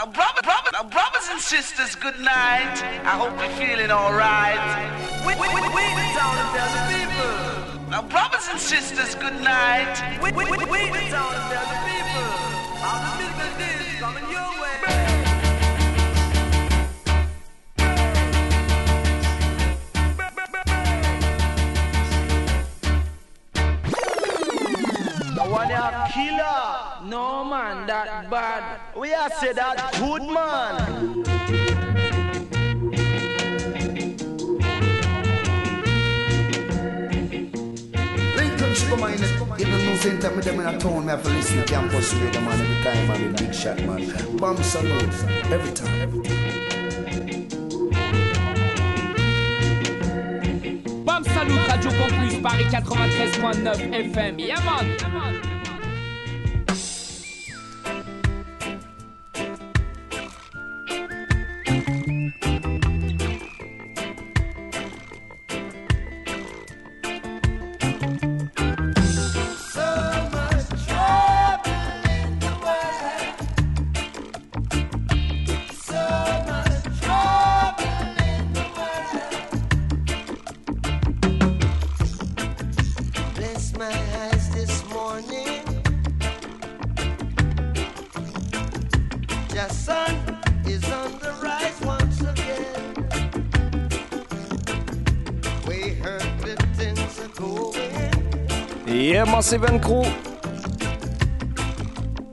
Now, brother, brother, now, brothers and sisters, good night. I hope you're feeling alright. We, we, we, we the town and tell the people. Now, brothers and sisters, good night. We, we, we, we the town and tell the people. How the business is coming your way. one a killer. No man, that bad. We are say that good man. Lincoln sugar mine, in the news center, me them in a town, me have to listen to campus radio man every time, man, big shot man. Bam Salute, every time. Every time. Bam Salut, Radio Campus, Paris 93.9 FM. Yeah man. Yeah, man. Massive and Crew.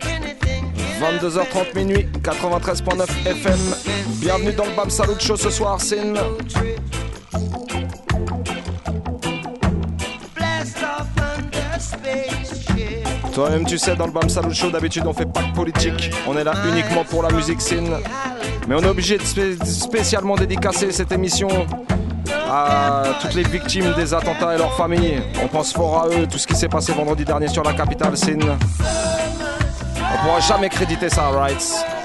Anything 22h30 minuit, 93.9 FM. Bienvenue dans le Bam Salut Show ce soir, Sin. Toi-même, tu sais, dans le Bam Salut Show, d'habitude, on fait pas de politique. On est là uniquement pour la musique Sin. Mais on est obligé de spé- spécialement dédicacer cette émission à toutes les victimes des attentats et leurs familles. On pense fort à eux, tout ce qui s'est passé vendredi dernier sur la capitale Sin. On pourra jamais créditer ça, right?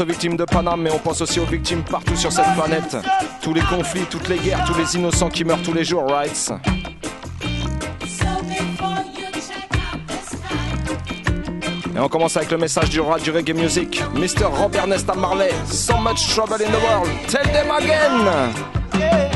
Aux victimes de Paname, mais on pense aussi aux victimes partout sur cette planète. Tous les conflits, toutes les guerres, tous les innocents qui meurent tous les jours, right? Et on commence avec le message du roi du reggae music, Mr. Robert Nesta Marley. So much trouble in the world, tell them again!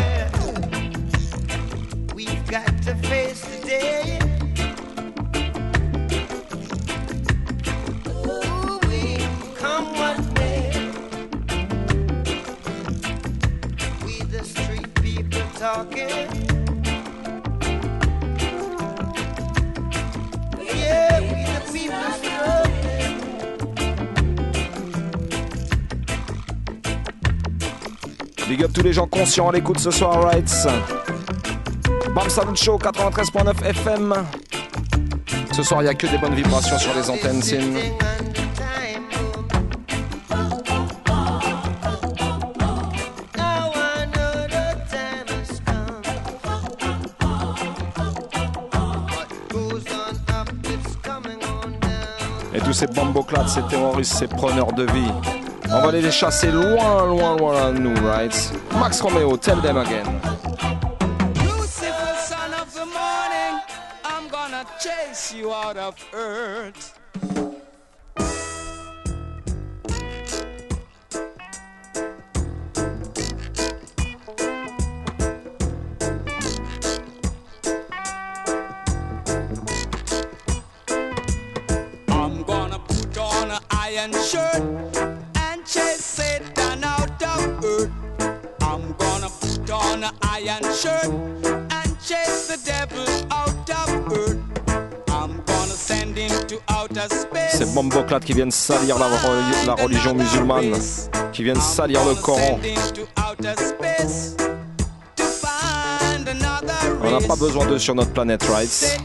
Tous les gens conscients à l'écoute ce soir, right? Bam Salut Show 93.9 FM. Ce soir, il n'y a que des bonnes vibrations sur les antennes. Et tous ces bamboclats, ces terroristes, ces preneurs de vie. On va les chasser loin, loin, loin de nous, right? Max Romeo, tell them again. Lucifer, son of the morning, I'm gonna chase you out of earth. Bamboclats qui viennent salir la, la religion musulmane, qui viennent salir le Coran. On n'a pas besoin d'eux sur notre planète, right?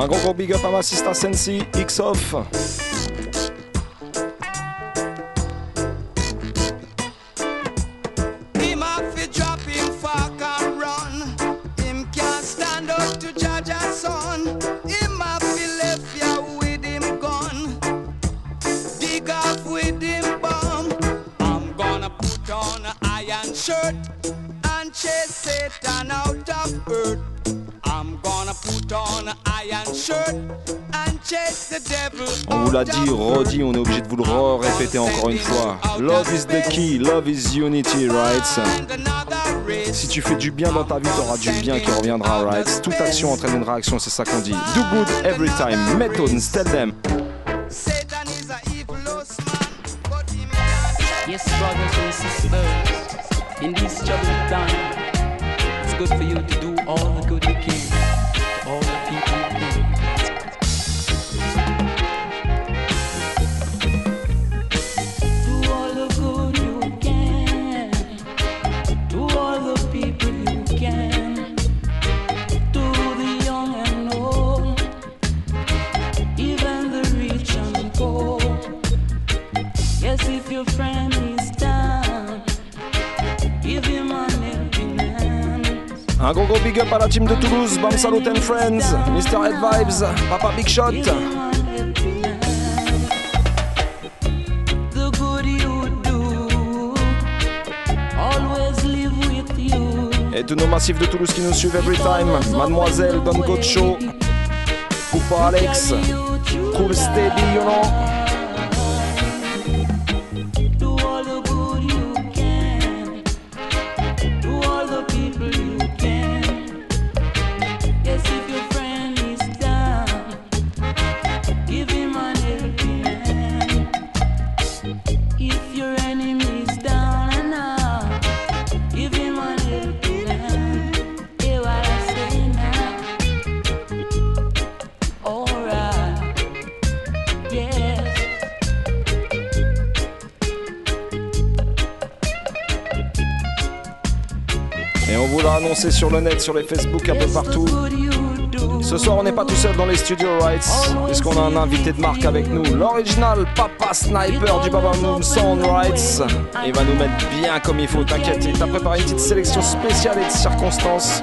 Un gros gros big up à ma sister Sensi, X-Off. Vous l'a dit, redit, on est obligé de vous le répéter encore une fois. Love is the key, love is unity, right? Si tu fais du bien dans ta vie, t'auras du bien qui reviendra, right? Toute action entraîne une réaction, c'est ça qu'on dit. Do good every time. Methods, tell them. Toulouse, Bam Salut and Friends, Mr. Head Vibes, Papa Big Shot. Et tous nos massifs de Toulouse qui nous suivent every time. Mademoiselle, Don Gocho, Coupa Alex, Cool Steady, you know. Sur le net, sur les Facebook, un peu partout. Ce soir, on n'est pas tout seul dans les studios Rights, puisqu'on a un invité de marque avec nous, l'original Papa Sniper du Baba Moon Sound Rights. Il va nous mettre bien comme il faut, t'inquiète, il t'a préparé une petite sélection spéciale et de circonstances.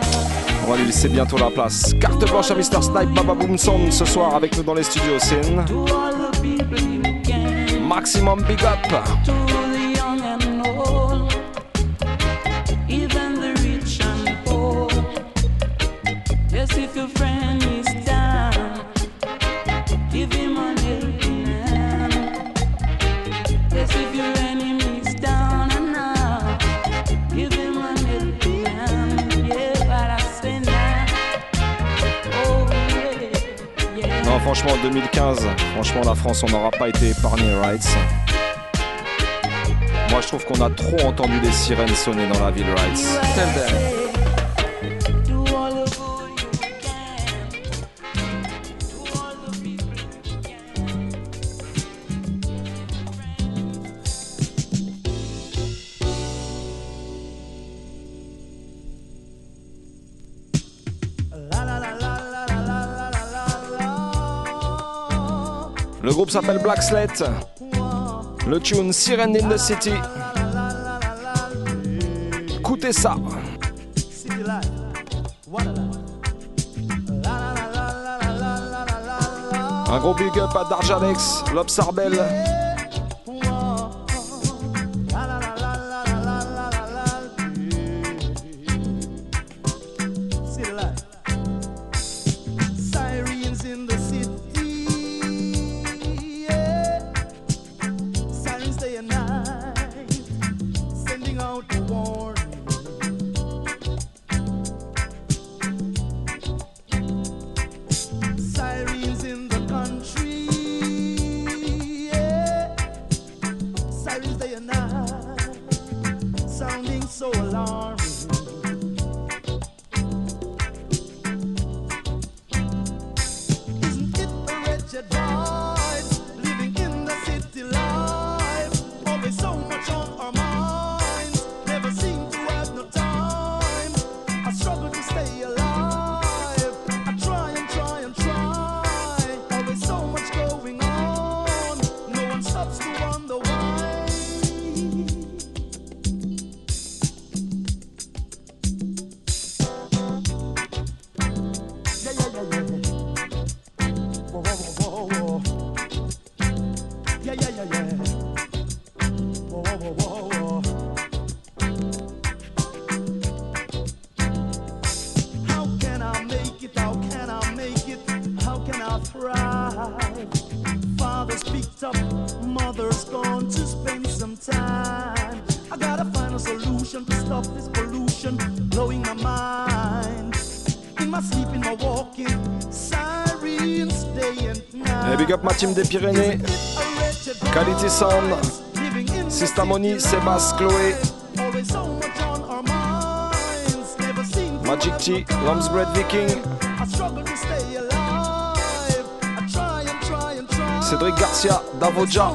On va lui laisser bientôt la place. Carte blanche à Mr. Snipe, Baba Boom Sound ce soir avec nous dans les studios. Sin. Maximum big up. Franchement, 2015, franchement, la France, on n'aura pas été épargné, Rights. Moi, je trouve qu'on a trop entendu des sirènes sonner dans la ville, Rights. S'appelle Black Slate. Le tune Siren in the City. Écoutez ça. Un gros big up à Darjanex, Lobsarbel. Thrived. Fathers picked up, mothers gone to spend some time. I gotta find a solution to stop this pollution blowing my mind. In my sleep, in my walking, sirens day and night. Et big up ma team des Pyrénées. Quality Sound. Systamoni, Sébastien, Chloé. Magic T, Lambsbread Viking. Cédric Garcia, Davoja.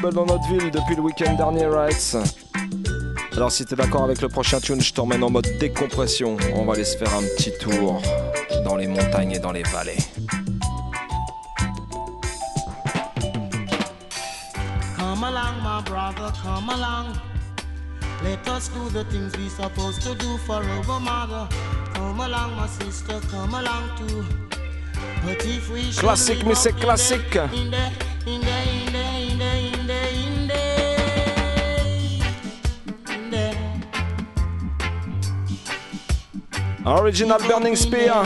Trouble dans notre ville depuis le week-end dernier, Rights. Alors si t'es d'accord avec le prochain tune, je t'emmène en mode décompression. On va aller se faire un petit tour dans les montagnes et dans les vallées. Come along, my brother, come along. Let us do the things we supposed to do for our mother. Come along, my sister, come along too. But if we should Classique, mais c'est classique. In the, in the, in the, Original Burning Spear.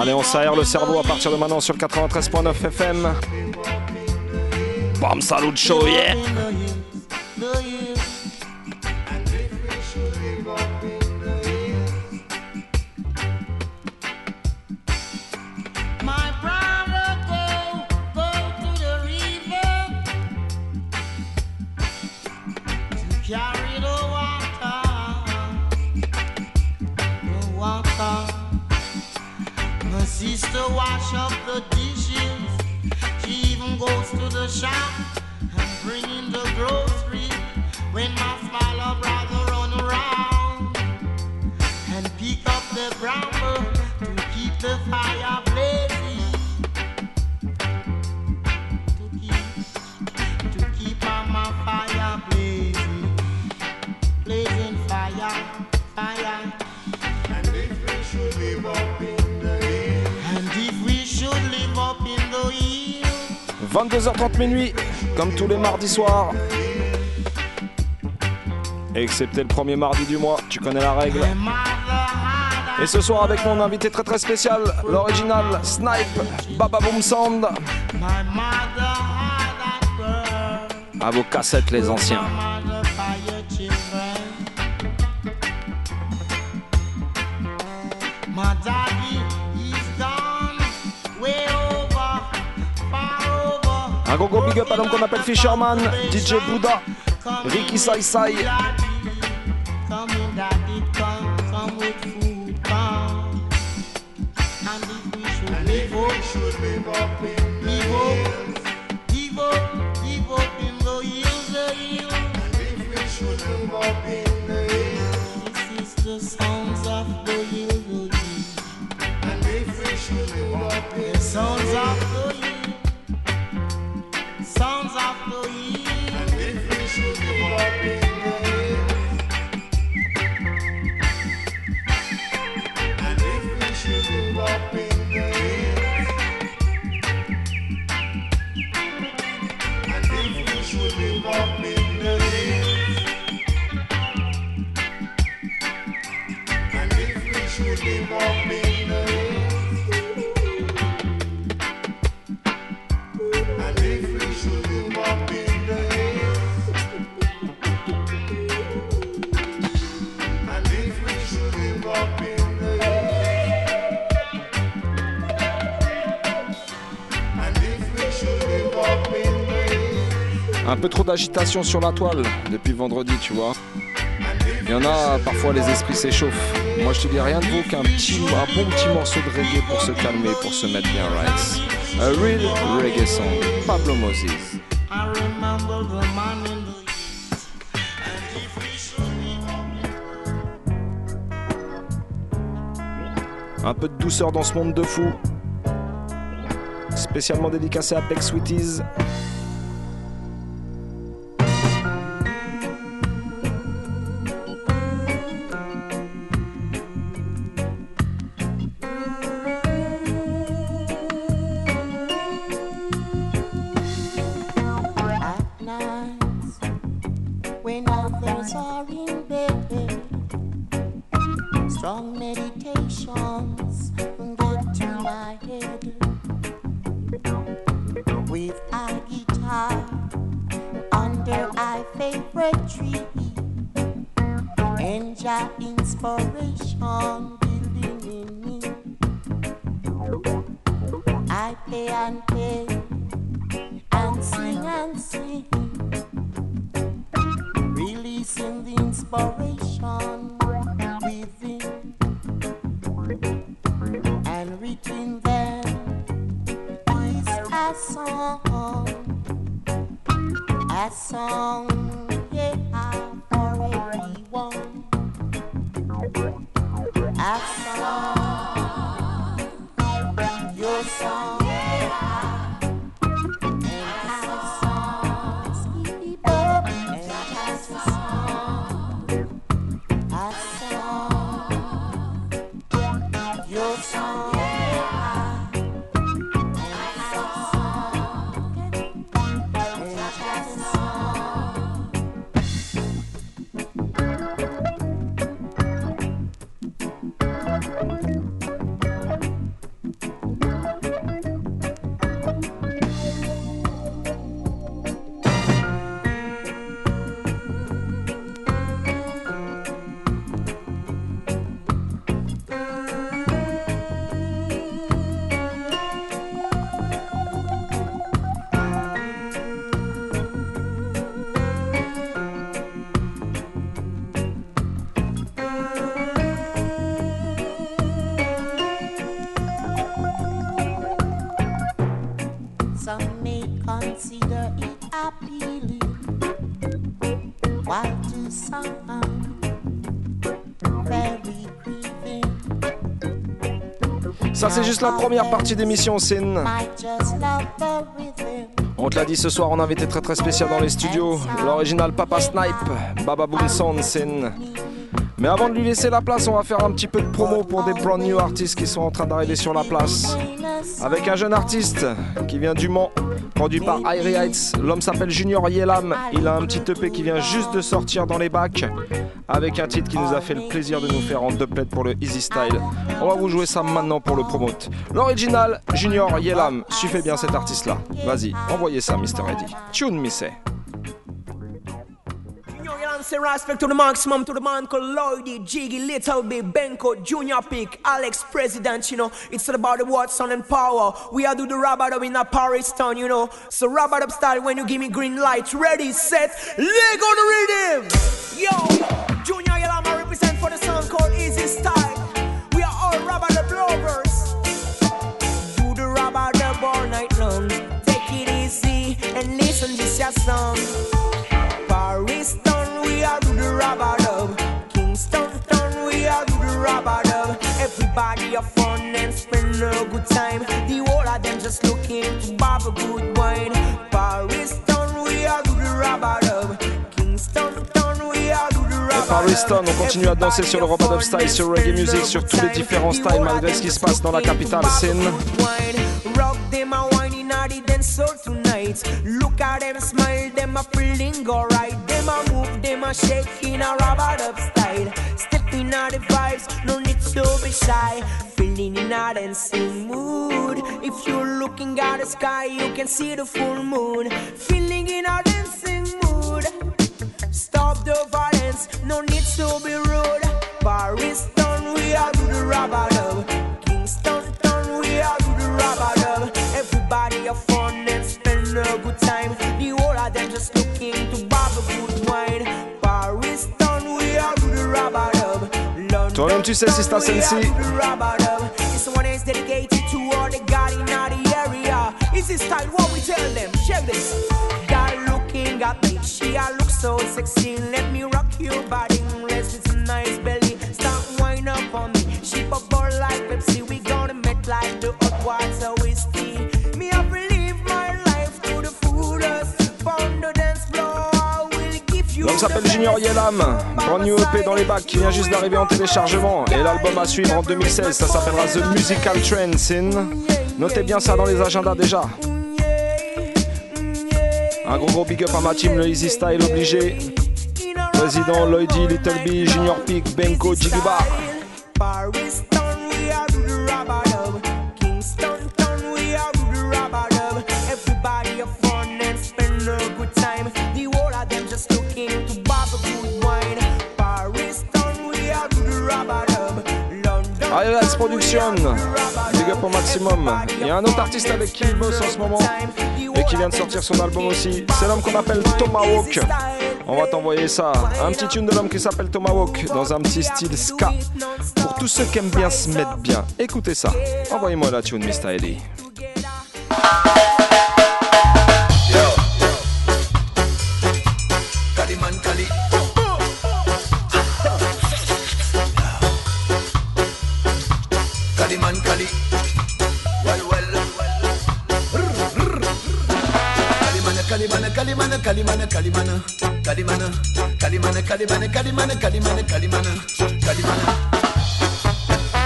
Allez, on s'aère le cerveau à partir de maintenant sur 93.9 FM. Bam, salut show, yeah! Wash up the dishes. She even goes to the shop 22h30 minuit, comme tous les mardis soirs. Excepté le premier mardi du mois, tu connais la règle. Et ce soir avec mon invité très très spécial, l'original Snipe, Baba Boom Sound. À vos cassettes les anciens. pas l'homme qu'on appelle Fisherman, DJ Buddha, Ricky Sai Sai. D'agitation sur la toile depuis vendredi, tu vois. Il y en a, parfois les esprits s'échauffent. Moi je te dis rien de vaut qu'un petit, un bon petit morceau de reggae pour se calmer, pour se mettre bien right. A real reggae song, Pablo Moses. Un peu de douceur dans ce monde de fou. Spécialement dédicacé à Beck Sweeties. Ça c'est juste la première partie d'émission, Sin. On te l'a dit ce soir, on a invité très très spécial dans les studios. L'original Papa Snipe, Baba Boom Sin. Mais avant de lui laisser la place, on va faire un petit peu de promo pour des brand new artistes qui sont en train d'arriver sur la place. Avec un jeune artiste qui vient du Mans, produit par Irie Heights. L'homme s'appelle Junior Yelam. Il a un petit EP qui vient juste de sortir dans les bacs. Avec un titre qui nous a fait le plaisir de nous faire en deux pour le Easy Style. On va vous jouer ça maintenant pour le promote. L'original, Junior Yelam. Suivez bien cet artiste-là. Vas-y, envoyez ça, Mr. Eddie. Tune me say respect to the maximum to the man called Lloydie, Jiggy, Little Big, Benko, Junior Pick, Alex President, you know. It's all about the Watson and power. We are do the rubber dub in a Paris town, you know. So rubber dub style when you give me green light. Ready, set, leg on the rhythm. Yo, Junior Yelama represent for the song called Easy Style. We are all rubber dub lovers. Do the rubber dub all night long. Take it easy and listen this your song. Paris we are do the rubber dub. Kingston town, we are do the rubber dub. Everybody have fun and spend a good time. The whole of them just looking to bob a good wine. Paris town, we are do the rubber dub. Kingston town, we are do the rubber dub. on continue à danser sur le Robot Dub Style, sur Reggae Music, sur tous les différents styles malgré ce qui se passe dans la capitale, wine. Rock them a whining at the dance floor tonight. Look at them smile, them a feeling alright. Them a move, them a shake in a rubber up style. Stepping out the vibes, no need to be shy. Feeling in a dancing mood. If you're looking at the sky, you can see the full moon. Feeling in a dancing mood. Stop the violence, no need to be rude. Paris town, we are the rubber dub. A good time. The whole of them just looking to bob a good wine. Paris town, we are do the rubber dub. London Toi-même, tu sais, Sista town, we are Sensi. the rubber dub. This one is dedicated to all the God in the area. Is this style what we tell them? Check this. Girl looking at me, she a look so sexy. Let me rock your body, rest it's a nice belly. Start wine up on me. She bubble like Pepsi. We gonna make like the hot water L'homme s'appelle Junior Yelam, brand new EP dans les bacs qui vient juste d'arriver en téléchargement et l'album à suivre en 2016, ça s'appellera The Musical Trends. Notez bien ça dans les agendas déjà. Un gros gros big up à ma team, le Easy Style obligé. Président Lloydy, Little B, Junior Peak, Benko, Jiggy Big up au maximum. Il y a un autre artiste avec qui il bosse en ce moment et qui vient de sortir son album aussi. C'est l'homme qu'on appelle Tomahawk. On va t'envoyer ça. Un petit tune de l'homme qui s'appelle Tomahawk dans un petit style ska. Pour tous ceux qui aiment bien se mettre bien, écoutez ça. Envoyez-moi la tune, Mr. Eddie. Kalimana, Kalimana, Kalimana, Kalimana. Kalimana, Kalimana, Kalimana, Kalimana, Kalimana, Kalimana.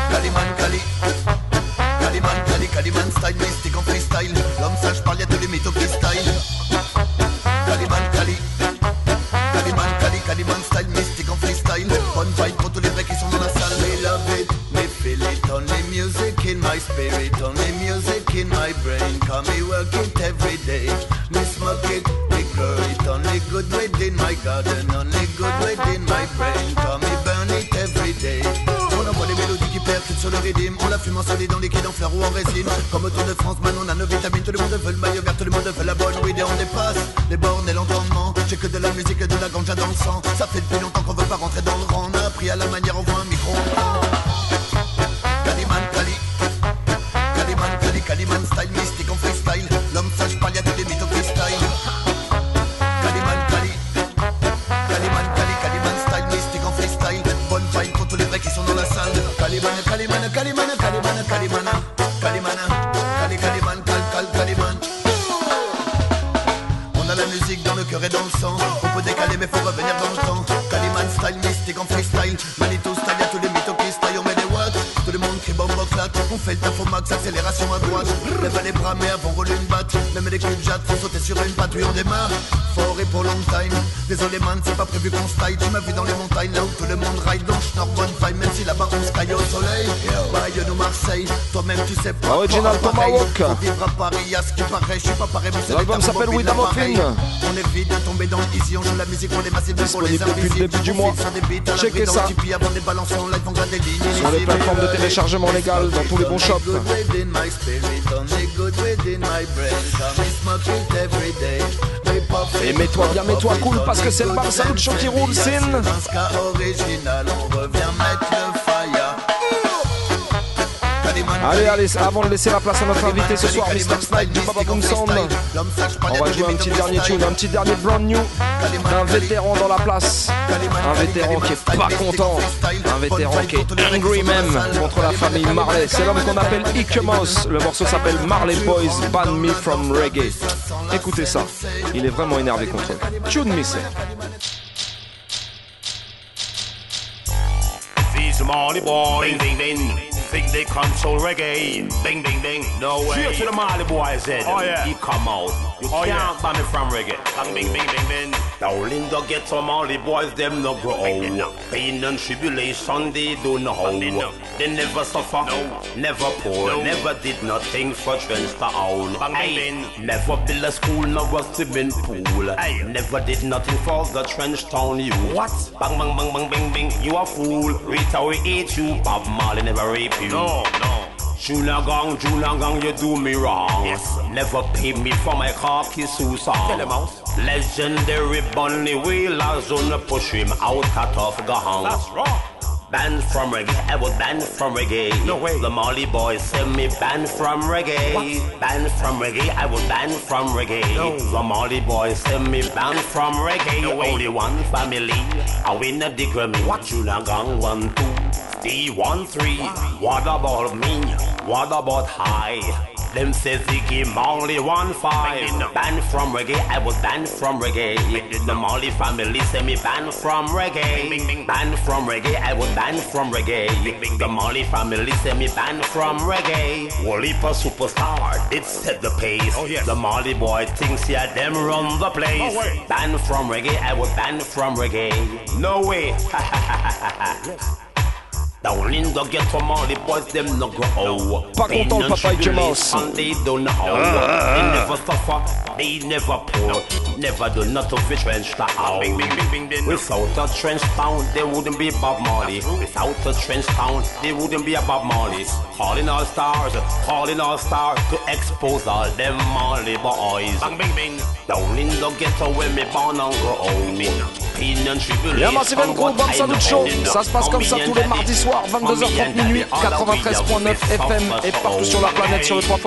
Kaliman Kali. Kaliman Kali, Kaliman style, mystique en freestyle. L'homme sage parle, y'a tous les mythes au freestyle. Kaliman Kali. Kaliman, Kali, Kaliman style, mystique en freestyle. Bonne vibe pour tous les vrais qui sont dans la salle. We love it, we feel it. Only music in my spirit, only music in my brain. Come me work it every On envoie les mélodies qui percutent sur le rythme. On la fume en solide, en liquide, en fleurs ou en résine. Comme au Tour de France, man, on a nos vitamines. Tout le monde veut le maillot vert, tout le monde veut la bonne weed et on dépasse les bornes et l'entendement. J'ai que de la musique et de la ganja dans le sang. Ça fait depuis longtemps qu'on veut pas rentrer dans le rang. On a appris à la manière, c'est pas prévu qu'on style. Tu m'as vu dans les montagnes, là où tout le monde ride. Donc, je bonne même si là-bas on se caille au soleil. Bayonne ou Marseille. Toi-même, tu sais pas. Original. Tomahawk. Vivre à Paris, à ce qui paraît. Je suis pas pareil, mais c'est L'album s'appelle. Muffin. On est vite de tomber dans. On joue la musique pour les massifs, pour les invisibles. début du On mois. Checkez ça. on. Sur les plateformes de téléchargement légal dans tous les bons shops. Good within my spirit, only good within my brain. Come and smoke it every day. Et mets-toi bien, mets-toi cool parce que c'est le Bar Salut Show qui roule, Sin. original, on revient mettre le fire. Allez, allez, avant de laisser la place à notre invité ce soir, Mr. Snipe du Baba Boom Sound, on va jouer un petit dernier tune, un petit dernier brand new d'un vétéran dans la place. Un vétéran qui est pas content, un vétéran qui est angry même contre la famille Marley. C'est l'homme qu'on appelle Ike Mouse. Le morceau s'appelle Marley Boys Ban Me From Reggae. Écoutez ça, il est vraiment énervé contre eux. Tune bing. Think they control reggae. Bing, bing, bing. No way. Straight to the Marley boys head. Oh, yeah. He come out. You Oh, can't yeah. ban me from reggae. Bang, bing, bing, bing, bing. Now Linda get some Marley boys, them no grow. Pain and tribulation, they don't know how. They never suffer, never poor, never did nothing for trench to own. Bang, bing, bing. Never build a school, no a swimming pool. Never did nothing for the trench town you. What? Bang, bang, bang, bang, bing, bing. You a fool. Rita, we hate you. Bob Marley never rape you. No, no. Junior gang, junior gang, you do me wrong. Yes. Never pay me for my khaki suit song. Tell him out. Legendary Bunny Wailers on push him out cut off gang. That's wrong. Banned from reggae, I was banned from reggae. No way. The Marley boys send me banned from reggae. What? Banned from reggae, I was banned from reggae. No. The Marley boys send me banned from reggae. No way. Only one family, I win a degree. What? Junior gang one two, D one three. What about me? What about high? Them say Ziggy Marley one five. Banned from reggae, I was banned from reggae. The Marley family say me banned from reggae. Banned from reggae, I was banned from reggae. The Marley family say me banned from reggae. Walipa superstar, it set the pace. Oh, yes. The Marley boy thinks yeah them run the place. No banned from reggae, I was banned from reggae. No way. Down in the ghetto, all the boys them no grow. Pas content le papa Ike Mouse. They don't know. Ah, ah, ah. They never suffer, they never poor. Never do nothing for trench town. Without a trench town, there wouldn't be Bob Marley. Without a trench town, there wouldn't be a Bob Marley. Calling all stars, calling all stars to expose all them Marley boys. Down in the ghetto where me born and grow. Y'a Massive Group, Bam Salut Show. Ça se passe comme ça tous les mardis soirs, 22h30 minuit, 93.9 FM et partout sur la planète sur le 3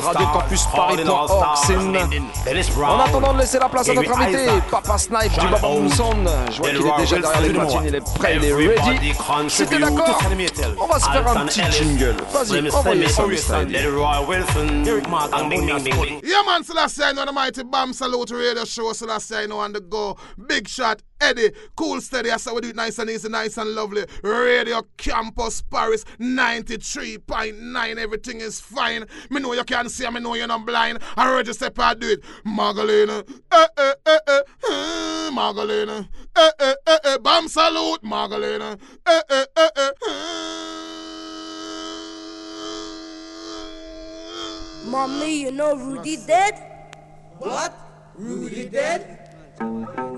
radiocampusparis.org. En attendant de laisser la place à notre invité, Papa Snipe du Baba Moonson. Je vois qu'il est déjà derrière les platines, il est prêt, il est ready. C'était d'accord On va se faire un petit jingle. Vas-y, envoyez ça, Mr. Yeah, man, Selassie, I know the mighty Bam Salute Radio Show. Selassie, I know on the go. Big shot. Eddie, cool steady. I said we do it nice and easy, nice and lovely. Radio Campus Paris 93.9. Everything is fine. Me know you can't see, me know you're not blind. I heard you say, I do it. Margalina, eh, eh, eh, eh, eh, Margalina, eh, eh, eh, eh, bam salute, Margalina, eh, eh, eh, eh, eh. Mommy, you know Rudy dead? What? Rudy dead?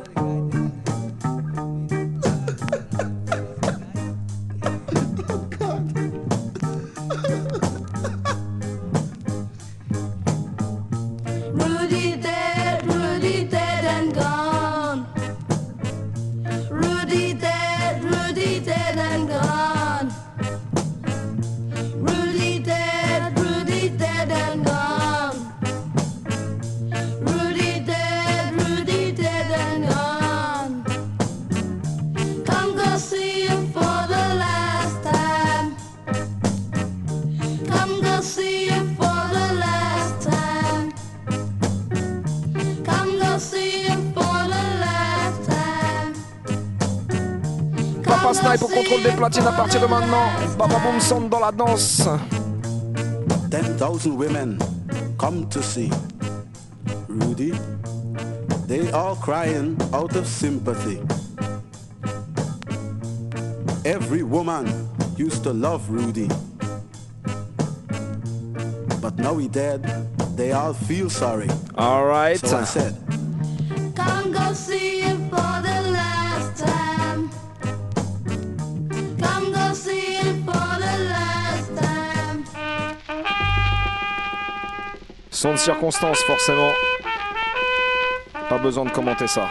Snipe au contrôle des platines à partir de maintenant. Baba Boom Sound dans la danse. 10,000 women come to see Rudy. They all crying out of sympathy. Every woman used to love Rudy. But now he dead, they all feel sorry. All right. So I said, Come go see him for the Son de circonstance, forcément. Pas besoin de commenter ça.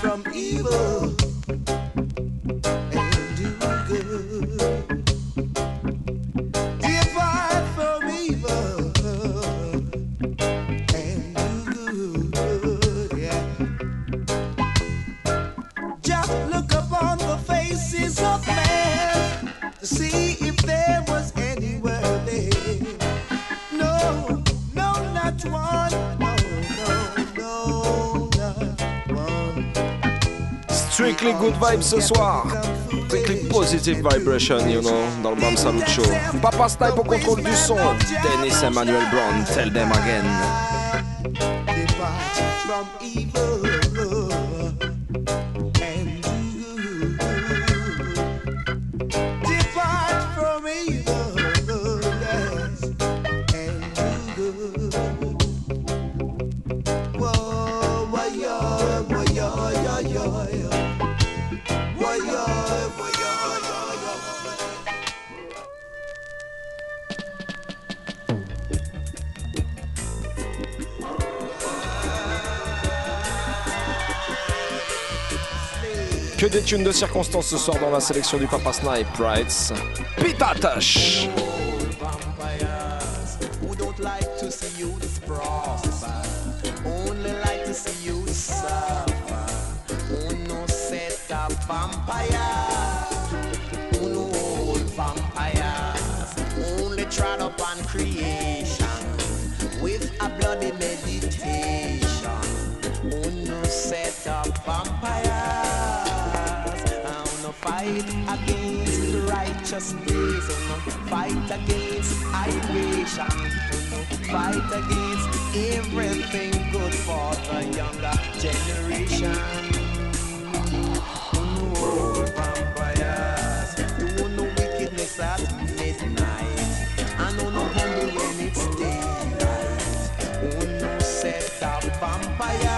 from evil. good vibes ce soir. Strictly positive vibration, you know, dans le Bam Salut Show. Papa Snipe au contrôle du son. Dennis Emmanuel Brown, tell them again. tune de circonstance ce soir dans la sélection du Papa Snipe Rights. Pitatash! fight against righteousness. Fight against ideation. Fight against everything good for the younger generation. Oh, vampires, wickedness at midnight. I know no when it's daylight. No set vampires.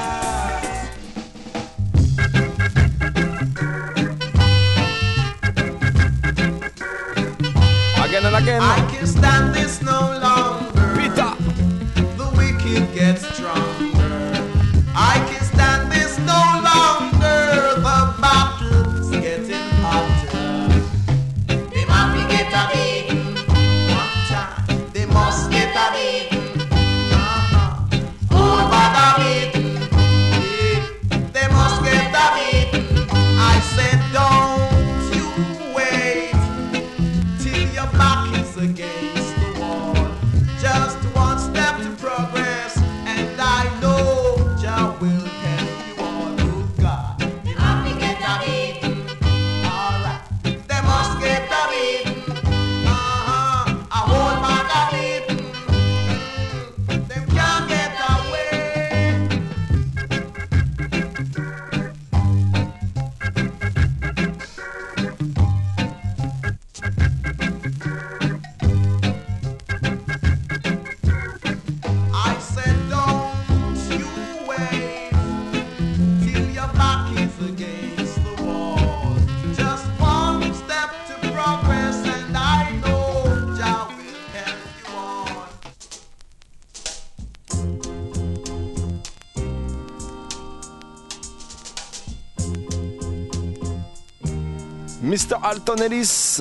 Mr. Alton Ellis.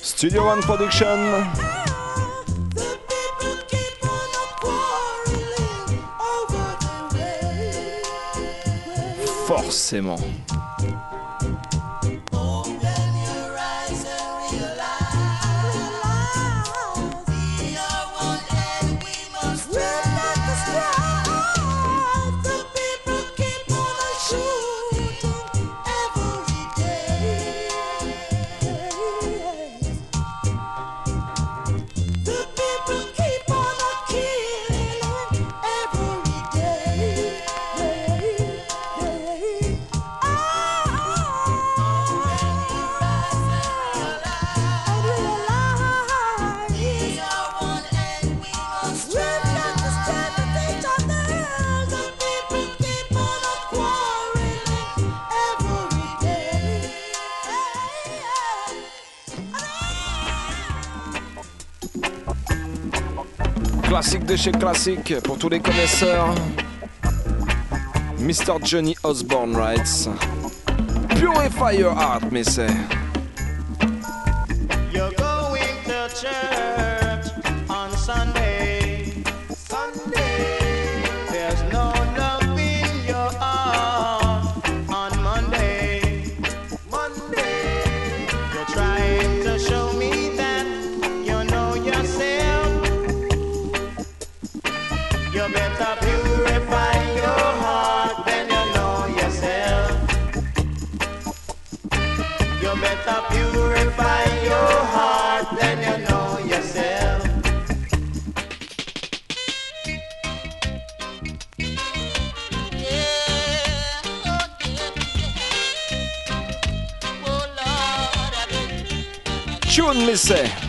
Studio One Production. Forcément. Classique pour tous les connaisseurs. Mr. Johnny Osborne writes Purify your heart, mais c'est. You better purify your heart then you know yourself. You better purify your heart then you know yourself. Tune, mais c'est. Eh?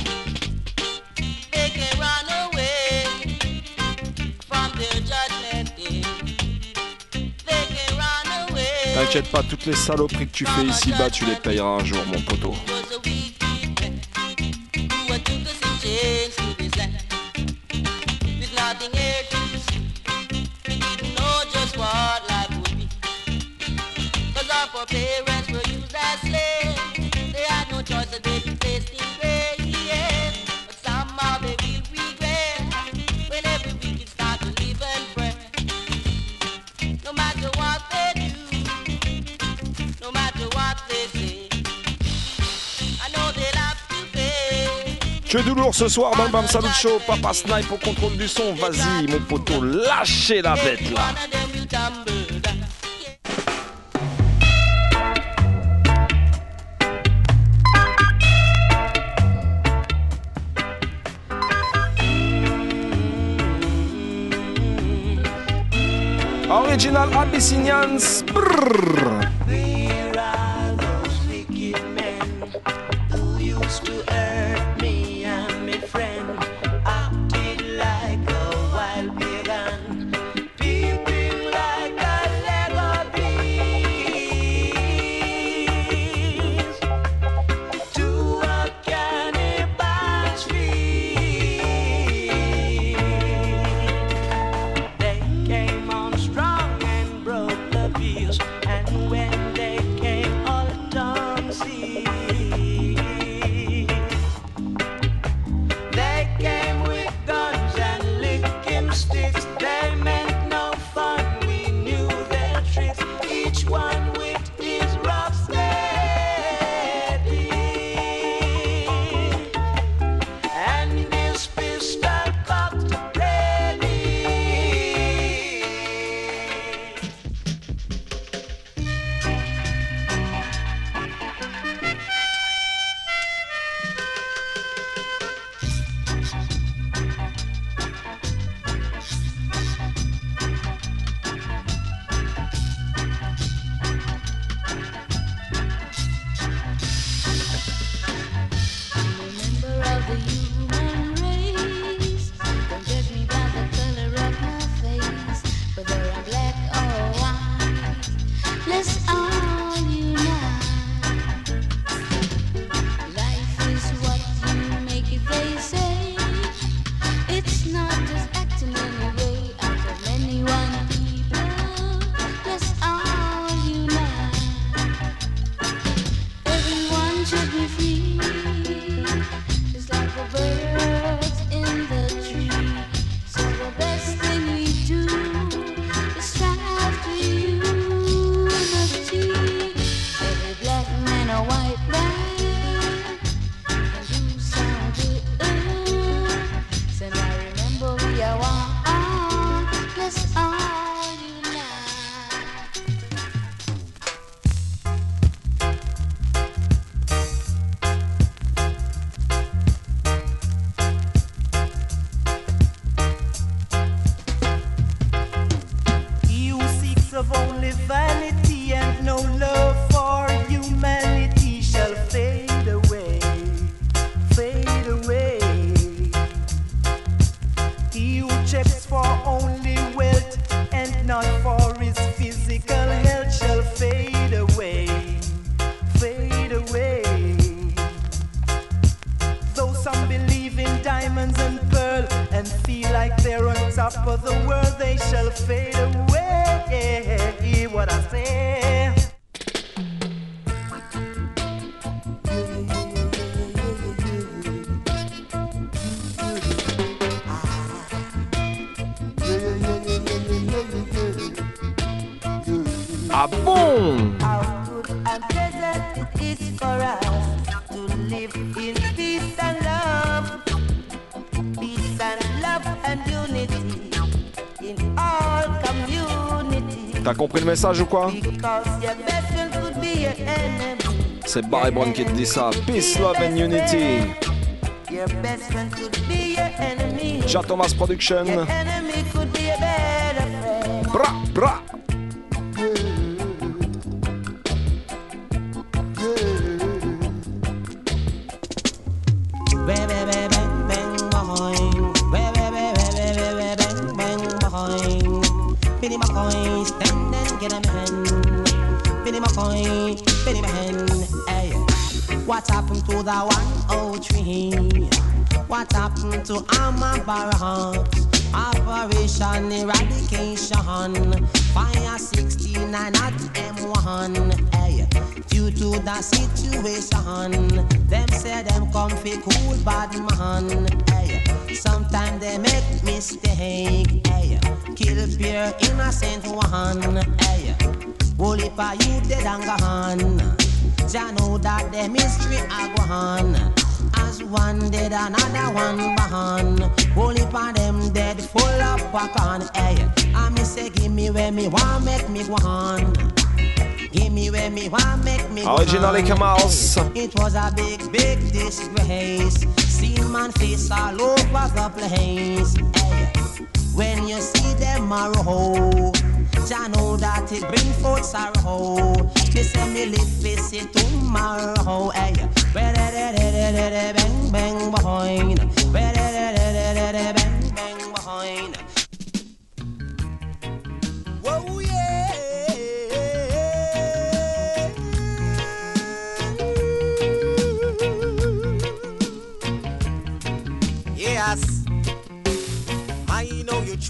T'inquiète pas, toutes les saloperies que tu fais ici-bas, tu les payeras un jour, mon poteau. Ce soir dans le Salut Show. Papa Snipe au contrôle du son. Vas-y, mon poteau, lâchez la bête là. Original Abyssinians. Brrr. message ou quoi? C'est Barry Brown qui te dit ça. Peace, love and unity. Ja Thomas Production. Bra, bra. get him in. Pin him a coin. Hey, what happened to the 103? What happened to Amabara? Operation Eradication, Fire 69 at M1. Hey, due to the situation, them say them come fi cool bad man. Hey, sometimes they make mistake. Hey, kill pure innocent one. Hey, holy pa you dead and gone. Jah know that the mystery a go on. As one dead, another one behind. Holy pa them dead, full of back on. Hey, I me say, give me where me want, make me go on. Give me where me want, make me Originally on. Kamals. It was a big, big disgrace. Seen man face all over the place. Hey, when you see them roll, Jah know that it bring forth sorrow. Me say me live face it tomorrow. Hey, bang bang behind. Bang bang behind.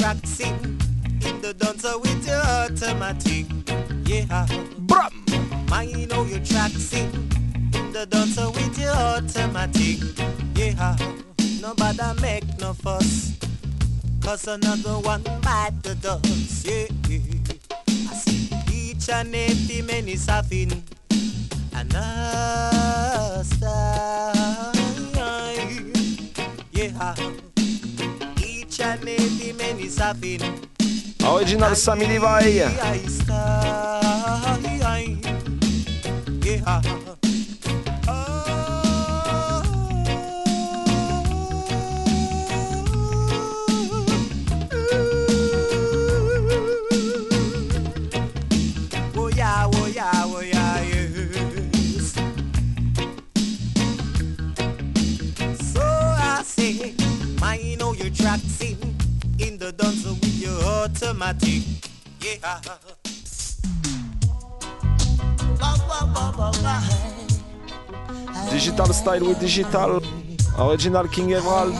Tracking in the dancer with your automatic. Yeah, Brum. I know you tracking in the dancer with your automatic. Yeah, nobody make no fuss. Cause another one bite the dust. Yeah, I see each and every man is having another. Yeah, A original Samiri Bahia. Wah, wah, wah. Digital Style with Digital. Original King Emerald.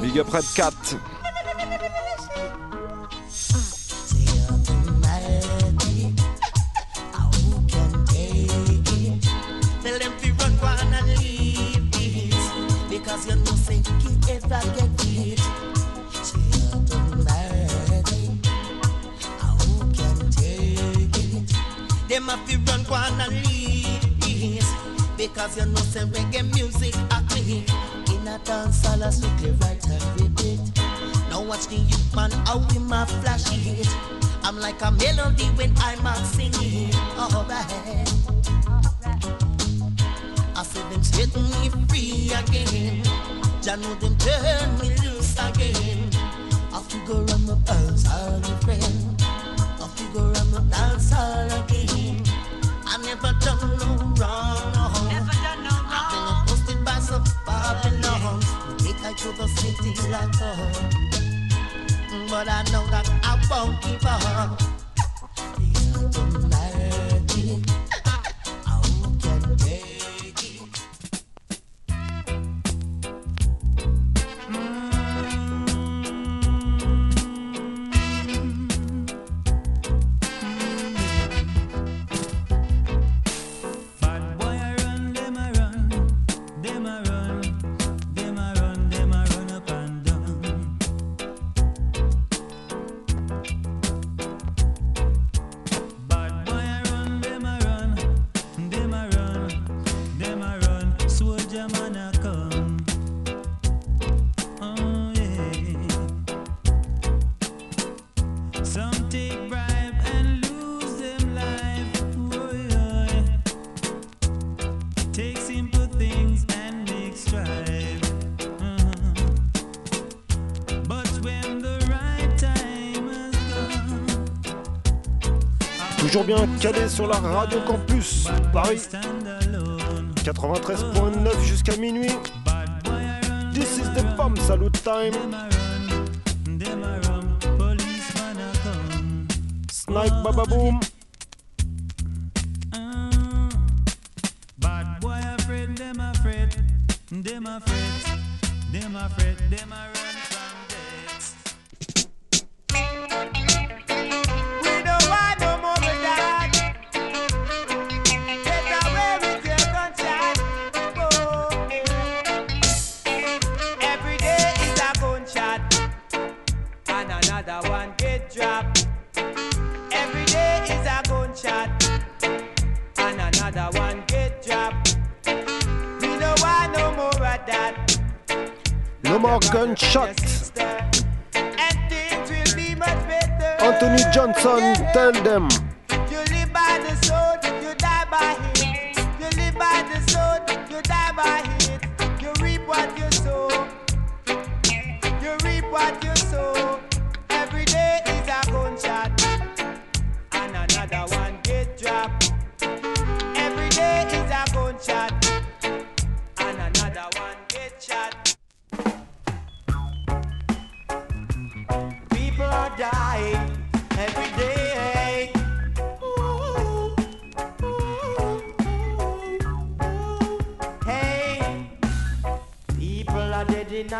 Big up Red Cat. Them have to run, run and leave Because you know say reggae music a clean In a dance hall a strictly right and repeat Now watch the youth man out we my flash it I'm like a melody when I'm a singing Alright I said them setting me free again. Jah know them turn me loose again. I figure I'm a bounce all the friend. I figure I'm a dance all again. Never done no wrong. Never done no wrong. I've been posted by some Babylon. Take I to the city like home. But I know that I won't give up. Bien calé sur la radio campus Paris 93.9 jusqu'à minuit. This is the bomb salute time. Dropped. Every day is a gunshot, and another one get dropped. We don't want no more of that. No more gunshot. And things will be much better. Anthony Johnson, tell them.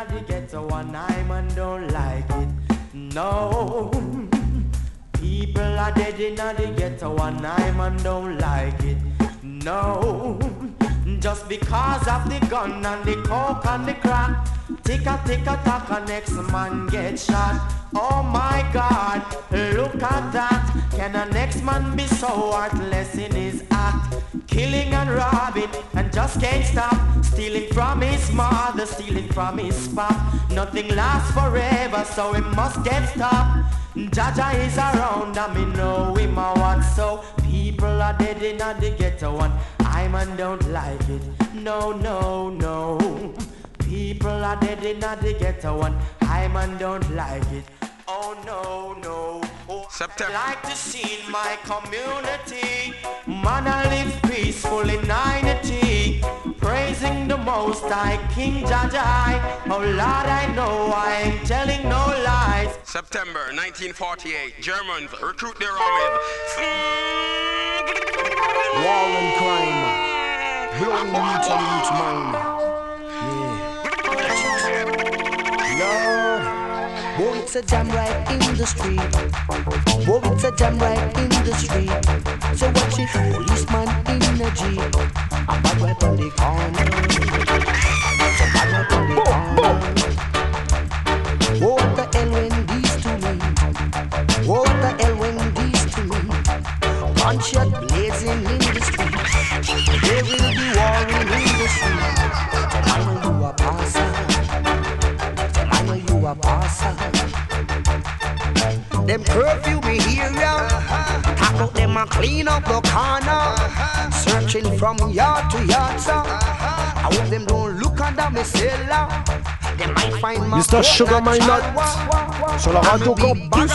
In the ghetto and I man don't like it. No, people are dead in the ghetto and I'm man don't like it. No, just because of the gun and the coke and the crack. Tick a tick a tack next man get shot. Oh my God, look at that. Can a next man be so heartless in his act? Killing and robbing and just can't stop. Stealing from his mother, stealing from his pop. Nothing lasts forever, so it must get stopped. Jaja is around and me know him a so people are dead in the ghetto and I man don't like it. No, no, no. People are dead in the ghetto and I man don't like it. Oh no, no. Oh, September. I like to see in my community. Man, I live peaceful in unity. Praising the most high King Jajai. Oh Lord, I know I ain't telling no lies. September 1948, Germans recruit their army. War and crime. Blowing the youth and youth Oh, it's a jam right in the street. Oh, it's a jam right in the street. So watch it, policeman in jeep. A bad right on the corner. A bad right on the corner. Oh, what the hell when these to me? Oh, what the hell when these to me? Gunshot blazing in the street. There will be warring in the street. Them curfew me here, talk out them a clean up the corner, searching from yard to yard, sir. I hope them don't look under me cellar. They might find my Mr. Sugar My Nut sur la radio campus.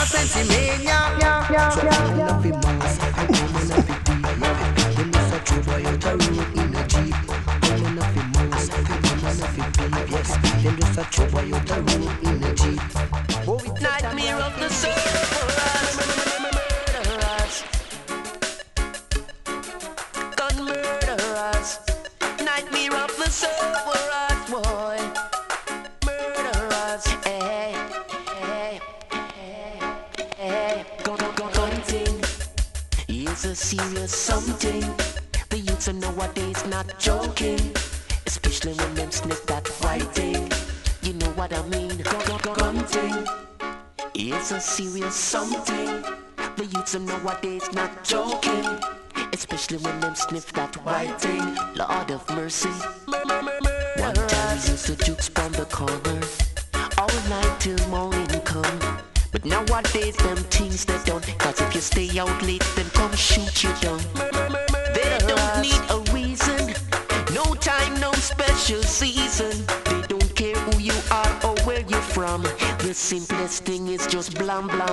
White thing. Lord of mercy. One time used to jukes from the corner. All night till morning come. But nowadays them things they done. Cause if you stay out late, then come shoot you down. They don't need a reason. No time, no special season. They don't care who you are or where you're from. The simplest thing is just blam blam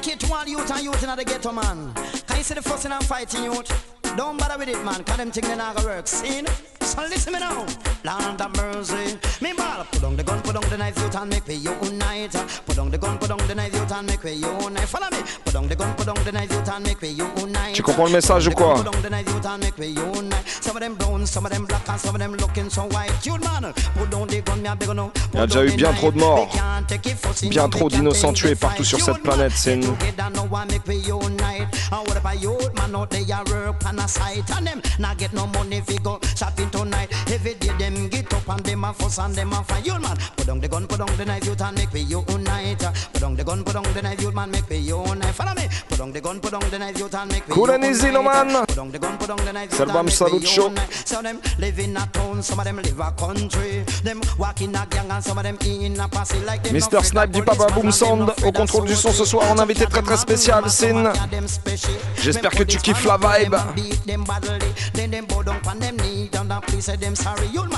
dedicate to all youth and youth in the ghetto, man. Can you see the fussing and fighting youth? Don't bother with it, man, cause them things they not gonna work. See? So listen me now. Of mercy. Me ball, put on the gun, put on the knife, youth and make we unite. Put on the gun, put on the knife, youth and make we unite. Follow me. Put on the gun, put on the knife, youth and make we unite. Tu comprends le message ou quoi? Put on the knife, youth and make we unite. Some of them brown, some of them black, and some of them looking so white. Youth man, put on the gun, me a big no. Il y a déjà eu bien trop de morts, bien trop d'innocents tués partout sur cette planète. C'est une... on them get up and them a fuss and them a fight. Youth man, put down the gun, put down the knife, youth and make we unite. Put down the gun, put down the knife, youth man, make we unite. Follow me. Put down the gun, put down the knife, youth and make we Cool and easy, no man. Put down the gun, put down the knife, C'est youth le and Bam make Salut we Show. unite. Some of them live in a town, some of them live a country. Them walk in a gang and some of them in a posse like them. Mr. Snipe du Papa Boom Sound au contrôle du son ce soir en invité très très spécial, Sin. J'espère que tu kiffes la vibe.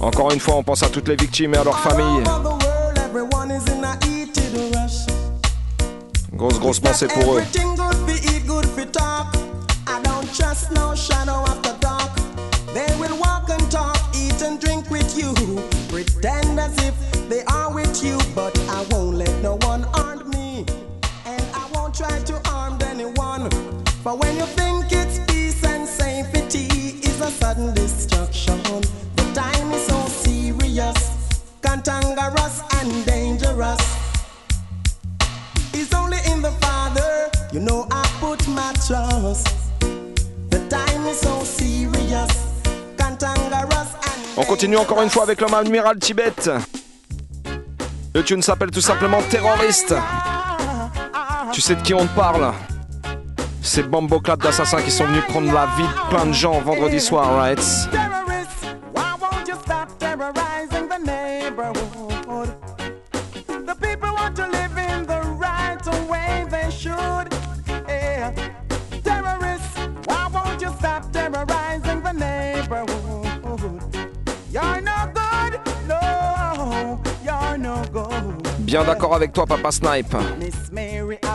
Encore une fois, on pense à toutes les victimes et à leurs familles. Grosse, grosse pensée pour eux. On continue encore une fois avec l'homme amiral Tibet. Le tune s'appelle tout simplement Terroriste. Tu sais de qui on te parle ces bamboclats d'assassins qui sont venus prendre la vie de plein de gens vendredi soir, right? Bien d'accord avec toi, Papa Snipe.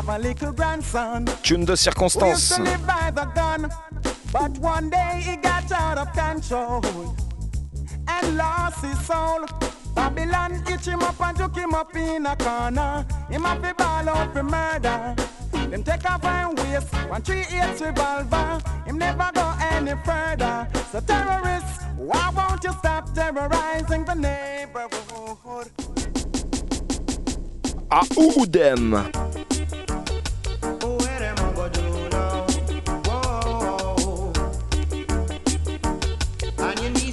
Tune de Who used circonstance. to live by the gun, but one day he got out of control and lost his soul. Babylon itch him up and took him up in a corner. Him have to ball out for murder. Them take off and waste one three eight revolver. Him never go any further. So terrorists, why won't you stop terrorizing the neighborhood? À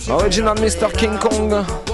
Original Mr. King Kong.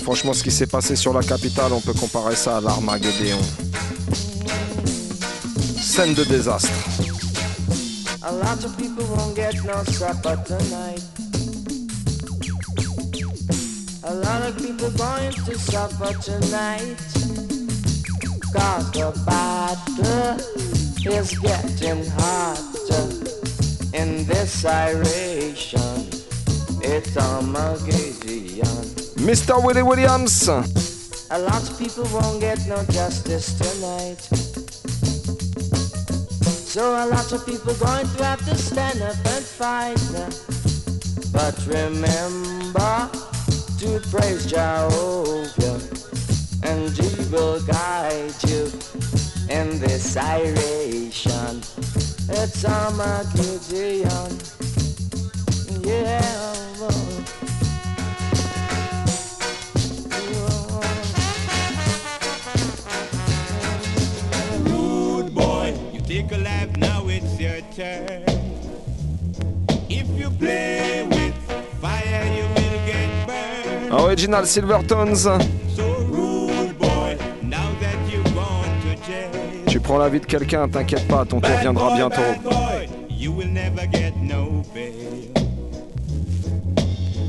Franchement, ce qui s'est passé sur la capitale, on peut comparer ça à l'Armageddon. Scène de désastre. A lot of people won't get no supper tonight. A lot of people going to suffer tonight. Cause the battle is getting hotter in this iration. It's Armageddon. Mr. Willie Williams. A lot of people won't get no justice tonight. So a lot of people going to have to stand up and fight. But remember to praise Jehovah and he will guide you in this iration. It's Armageddon. Yeah. Oh. Turn. If you play with fire, you will get burned. Original Silvertones. So rude boy, now that you've gone to jail. Tu prends la vie de quelqu'un, t'inquiète pas, ton tour viendra bientôt. Bad boy, you will never get no bail.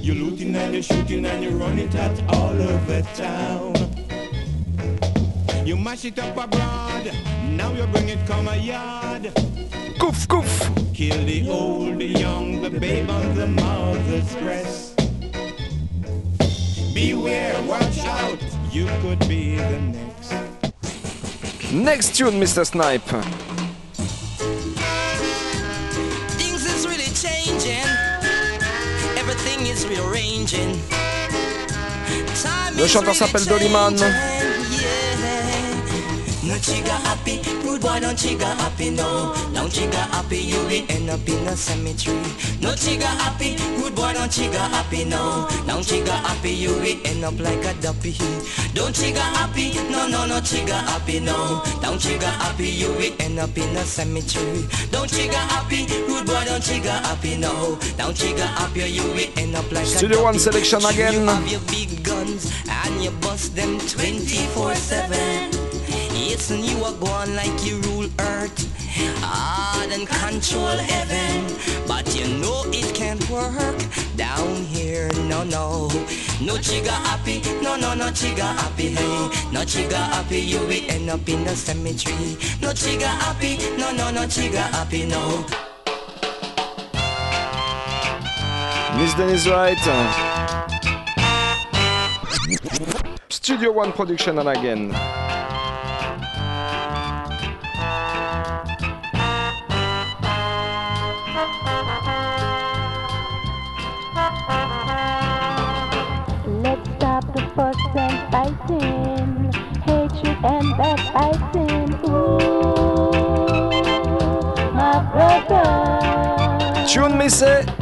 You're looting and you're shooting and you run it out all over town. You mash it up abroad, now you bring it come a yard. Goof, goof. Kill the old, the young, the babe on the mother's breast. Beware, watch out, you could be the next. Next tune, Mr. Snipe. Things is really changing. Everything is rearranging. Time Le is chanteur really s'appelle Dollyman. No chigga happy, rude boy don't chigga happy no. Don't chigga happy, you will end up in a cemetery. No chigga happy, rude boy don't chigga happy no. Don't chigga happy, you will end up like a duppy. Don't chigga happy, no no no chigga happy no. Don't chigga happy, you will end up in a cemetery. Don't chigga happy, rude boy don't chigga happy no. Don't chigga happy, you will end up like a Studio One selection again. You have your big guns and you bust them 24-7. Yes, and you are going like you rule earth. Ah, then control heaven. But you know it can't work down here, no, no. No chigga happy, no, no, no chigga happy, hey. No chigga happy, you will end up in the cemetery. No chigga happy, no, no, no chigga happy, no. Miss Denise Wright. Studio One Production and again. Fighting, hatred and backbiting. Ooh, my brother. Tune Missy. Let's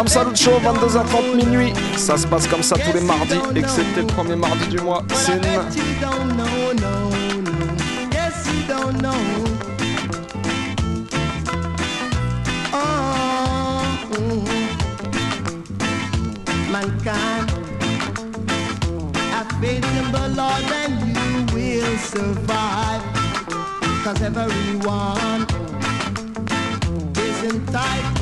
Mam Salut Show, 22h30 minuit. Ça se passe comme ça tous les mardis, excepté le premier mardi du mois. C'est une... survive Cause everyone is entitled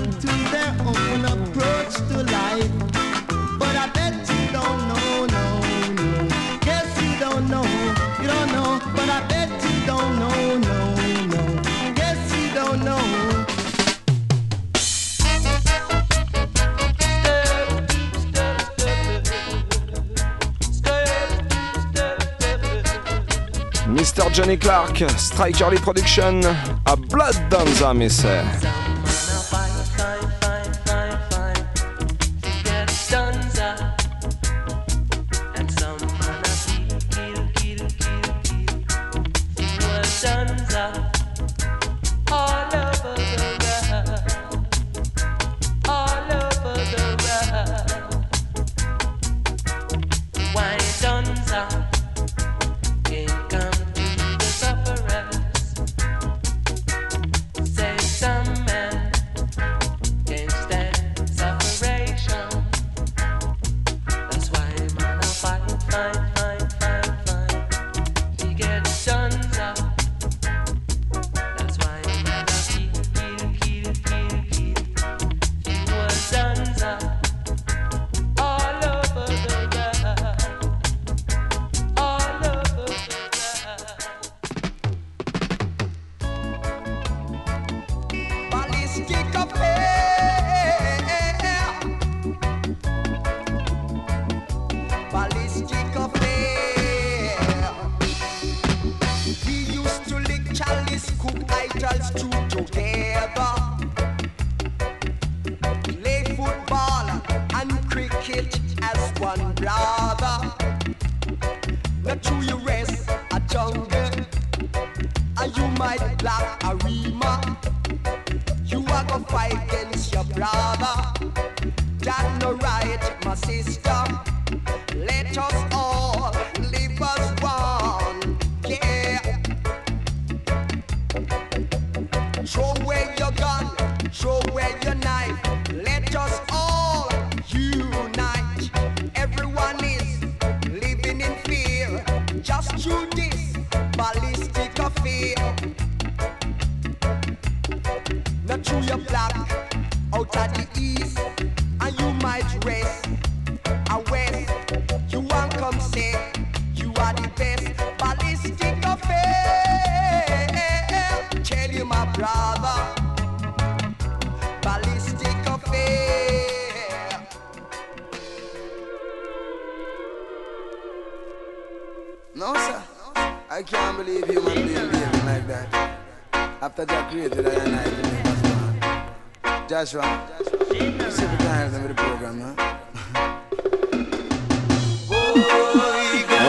Clark, Strikerly Production, à Blood Danza, messieurs.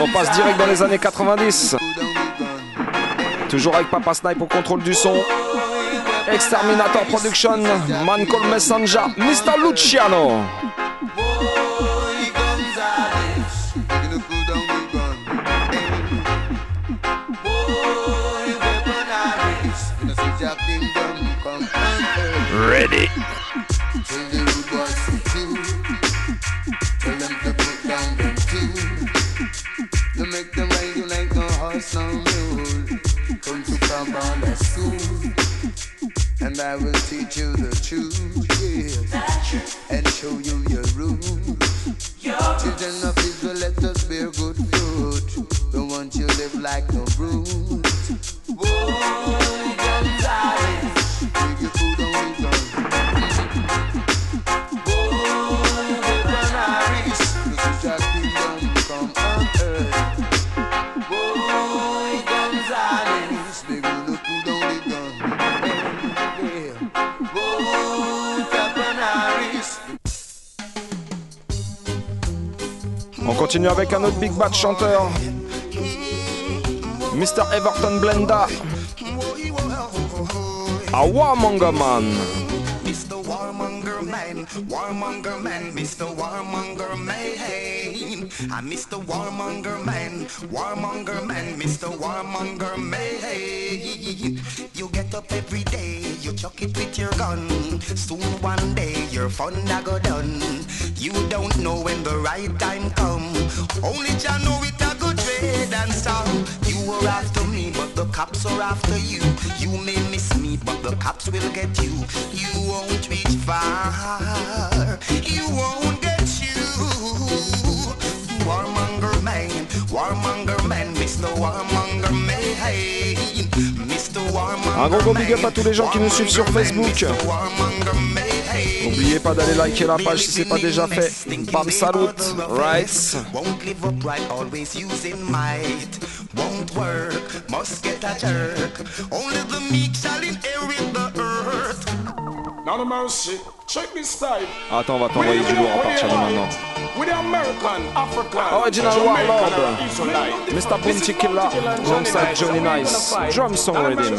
on passe direct dans les années 90. Toujours avec Papa Snipe au contrôle du son. Exterminator Production, Man Call Messanja, Mr. Luciano. children of Israel, let us bear good fruit. Don't want you live like a brute. Boy. Continue avec un autre big bad chanteur. Mr. Everton Blenda. A Warmonger Man. Mr. Warmonger Man, Warmonger Man, Mr. Warmonger Man. I'm Mr. Warmonger Man, Warmonger Man, Mr. Warmonger Man. You get up every day, you chuck it with your gun. Soon one day your fun a go done. You don't know when the right time come. Only Jah know it a good trade and stop. You were after me, but the cops are after you. You may miss me, but the cops will get you. You won't reach far. You won't get you. Warmonger man, Warmonger man, Mr. Warmonger man, Un gros gros big up à tous les gens qui nous suivent sur Facebook. N'oubliez pas d'aller liker la page si c'est pas déjà fait. Bam salut, right? Won't live upright, always using might. Won't work, must get a jerk. Only the meek shall inherit the earth. Now the mercy, check this style. Attends, on va t'envoyer du lourd à partir de maintenant. With the American, African, Original Jamaican Warlord. Mr. Bounty Killer, alongside Johnny Nice, drum song rhythm.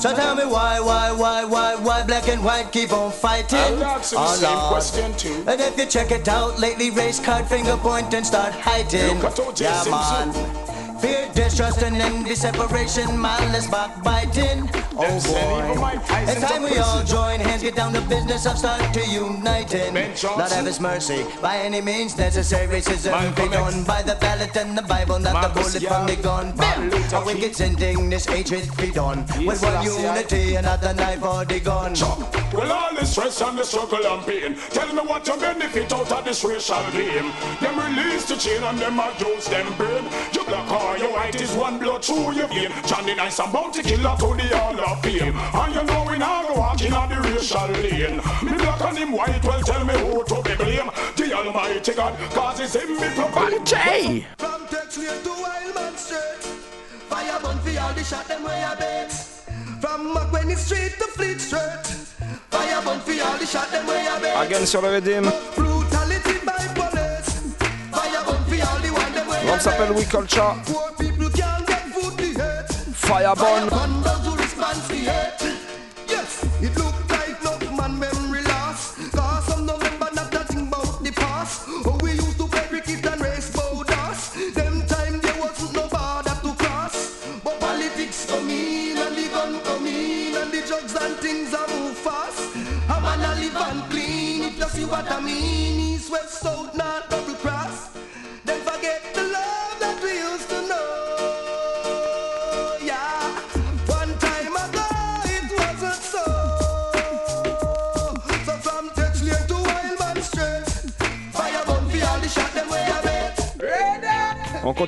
So tell me why, why, why, why, why black and white keep on fighting? I'll ask the Oh, same question too. And if you check it out, lately race card finger point and start hiding. Look at O.J. Yeah, man. Fear, distrust, and envy, separation, malice, backbiting. Oh Them say even boy. Oh, it's time we all join hands, get down to business of start to uniting. Johnson. have his mercy, by any means necessary. Racism Malcolm be done by the ballot and the Bible, not Marcus the bullet from the gun. Martin Bam! Luther A wicked sending this hatred be done. With one unity and not the knife or the gun. Well, all the stress and the struggle and pain. Tell me what you benefit out of this racial game. Them release the chain and them abuse them brain. You black or you white is one blood through your vein. Johnny Nice and Bounty Killer to the all of fame. And you know we now go walking on the racial lane. Me black and him white, well tell me who to be blame. The Almighty God, cause it's him me provide. Jay! From Tex Lane to Wildman Street. Fire burn for all the shot them way I bet. From McWenny Street to Fleet Street. Fire burn for all the shot them way I bet. Again sur le rhythm. L'homme s'appelle Wikolcha. Firebone.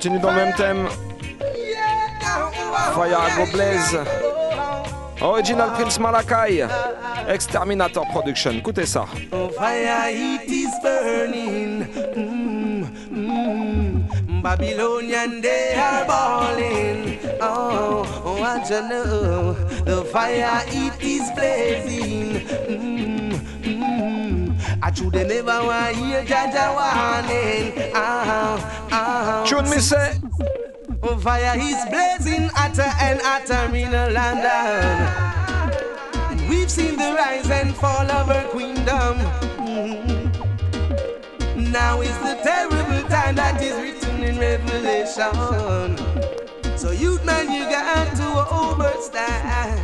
Continue dans le même thème. Fire Blaze. Original Prince Malakai. Exterminator Production. Écoutez ça. Oh, fire heat is burning. Mm, mm. Babylonian, they are balling. Oh, what you know? The fire heat is blazing. Never want hear Jaja warning. Ah, ah. Tune me say. Oh, fire is blazing hotter and hotter in London. And we've seen the rise and fall of her queendom. Mm. Now is the terrible time that is written in Revelation. So youth man, you got to overstand.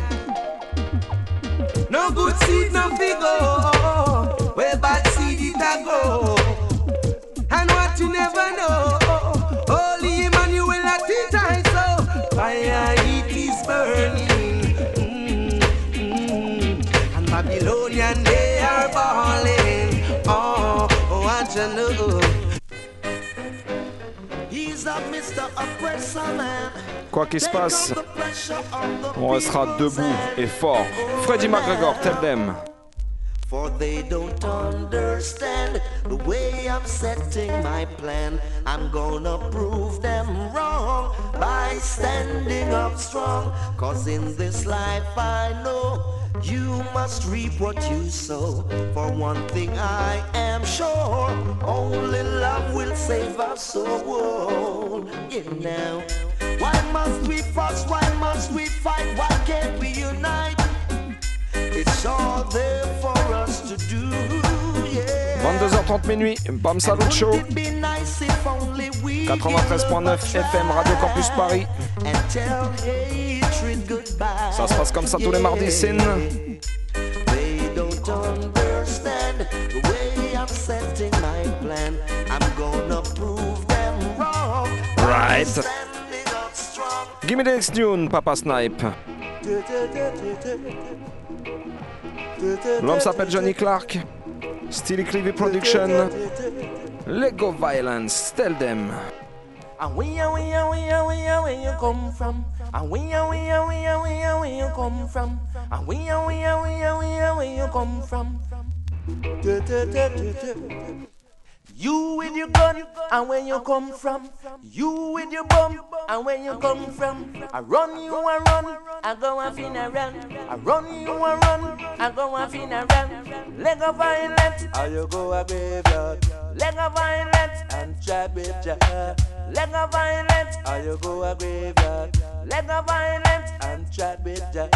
No good seed, no figure. Where bad a go. And what you never know. Holy Emmanuel at it I so. Fire it is burning. Mm, mm. And Babylonian they are balling. Oh, what you know. He's a Mr. Oppressor man. Quoi qu'il se passe, on restera debout et fort. Freddy McGregor, tell them. For they don't understand the way I'm setting my plan. I'm gonna prove them wrong. by standing up strong. Cause in this life I know you must reap what you sow. For one thing I am sure, only love will save our soul. You know, why must we fuss? Why must we fight? Why can't we unite? It's all there 22h30 minuit, Bam Salut Show. 93.9 FM Radio Campus Paris. Ça se passe comme ça tous les mardis, Sin. Right. Give me the next tune, Papa Snipe. L'homme s'appelle Johnny Clark. Steely Cleavy Production. Lego Violence, tell them. And we are we are we are we are where you come from. And we are we are we are we are where you come from. And we are we are we are we are where you come from. You with your gun and where you come from. You with your bum and where you come from. I run you a run, I go a funeral. I run you a run, I go a funeral. Leg of violence, or you go a graveyard. Leg of violence and chat with ya. Leg of violence, or you go a graveyard. Leg of violence and chat with ya.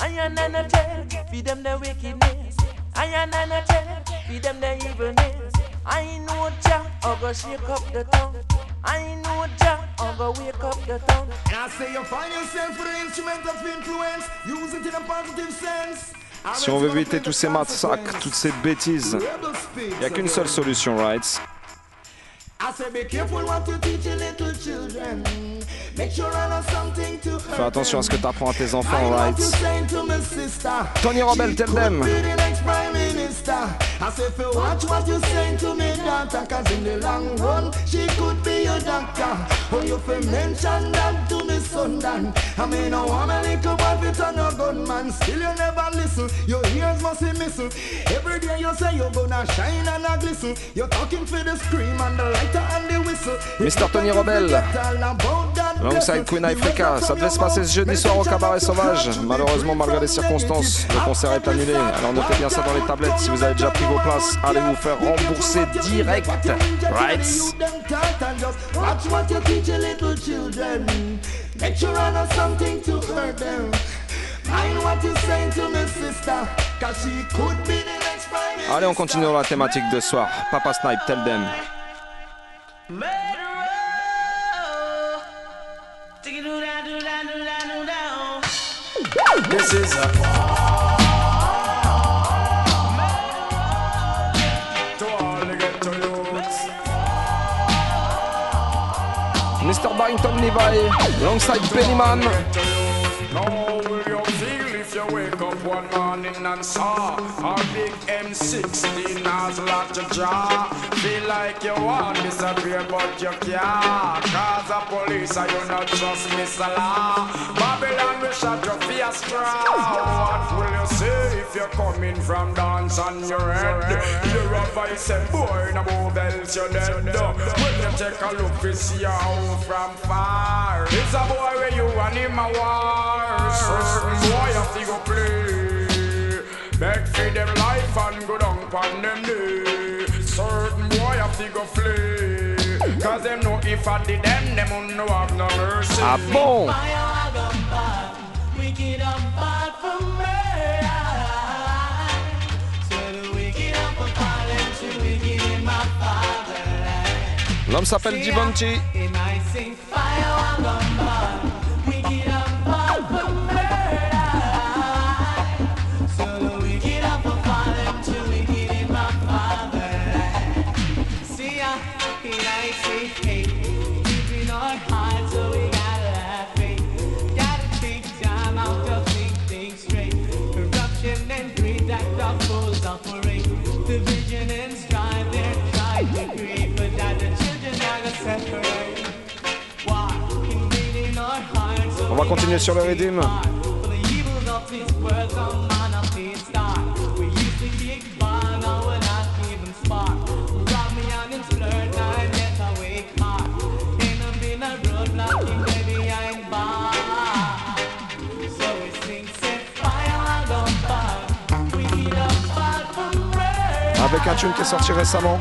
I am not a tell, feed them the wickedness. I am not a tell, feed them the evilness. I know Jah, I go shake up the town. I know Jah, I go wake up the town. And I say you find yourself with an instrument of influence, use it in a positive sense. Si on veut éviter tous ces massacres, toutes ces bêtises, il n'y a qu'une seule solution, right? Fais attention à ce que tu apprends à tes enfants, right? Tony Robel, tell them. Be the next prime minister. I say if you watch what you saying to me daughter, cause in the long run she could be your doctor. Oh, you fi mention that to Dan. I mean, no woman little boy fit on a gunman. Still you never listen. Your ears must be missing. Every day you say you're gonna shine and a glisten. You're talking for the scream and the lighter and the whistle. Mr. Tony alongside Queen Africa, ça devait se passer ce jeudi soir au Cabaret Sauvage. Malheureusement, malgré les circonstances, le concert est annulé. Alors notez bien ça dans les tablettes. Si vous avez déjà pris vos places, allez vous faire rembourser direct. Right? Make sure I know something to hurt them? Mind what you saying to me sister, cause she could be the next prime Allez, on continue dans la thématique de soir. Papa Snipe, tell them. This is a Mr. Barrington Levy, alongside Beenie Man. You wake up one morning and saw a big M16 has locked your jaw? Feel like you want to disappear but you can't. Cause the police are you not trust Mr. Law. Babylon will shut your face straw. What will you say if you're coming from dance on your head? Hear a voice and boy, no move else you're dead. When you take a look, you see home from far. It's a boy where you and him a war. Certain boy to go play. Beg for them life and go down on them knee. Certain boy if I did no. Ah bon? Bad fatherland. L'homme s'appelle. On va continuer sur le rythme. Avec un tune qui est sorti récemment.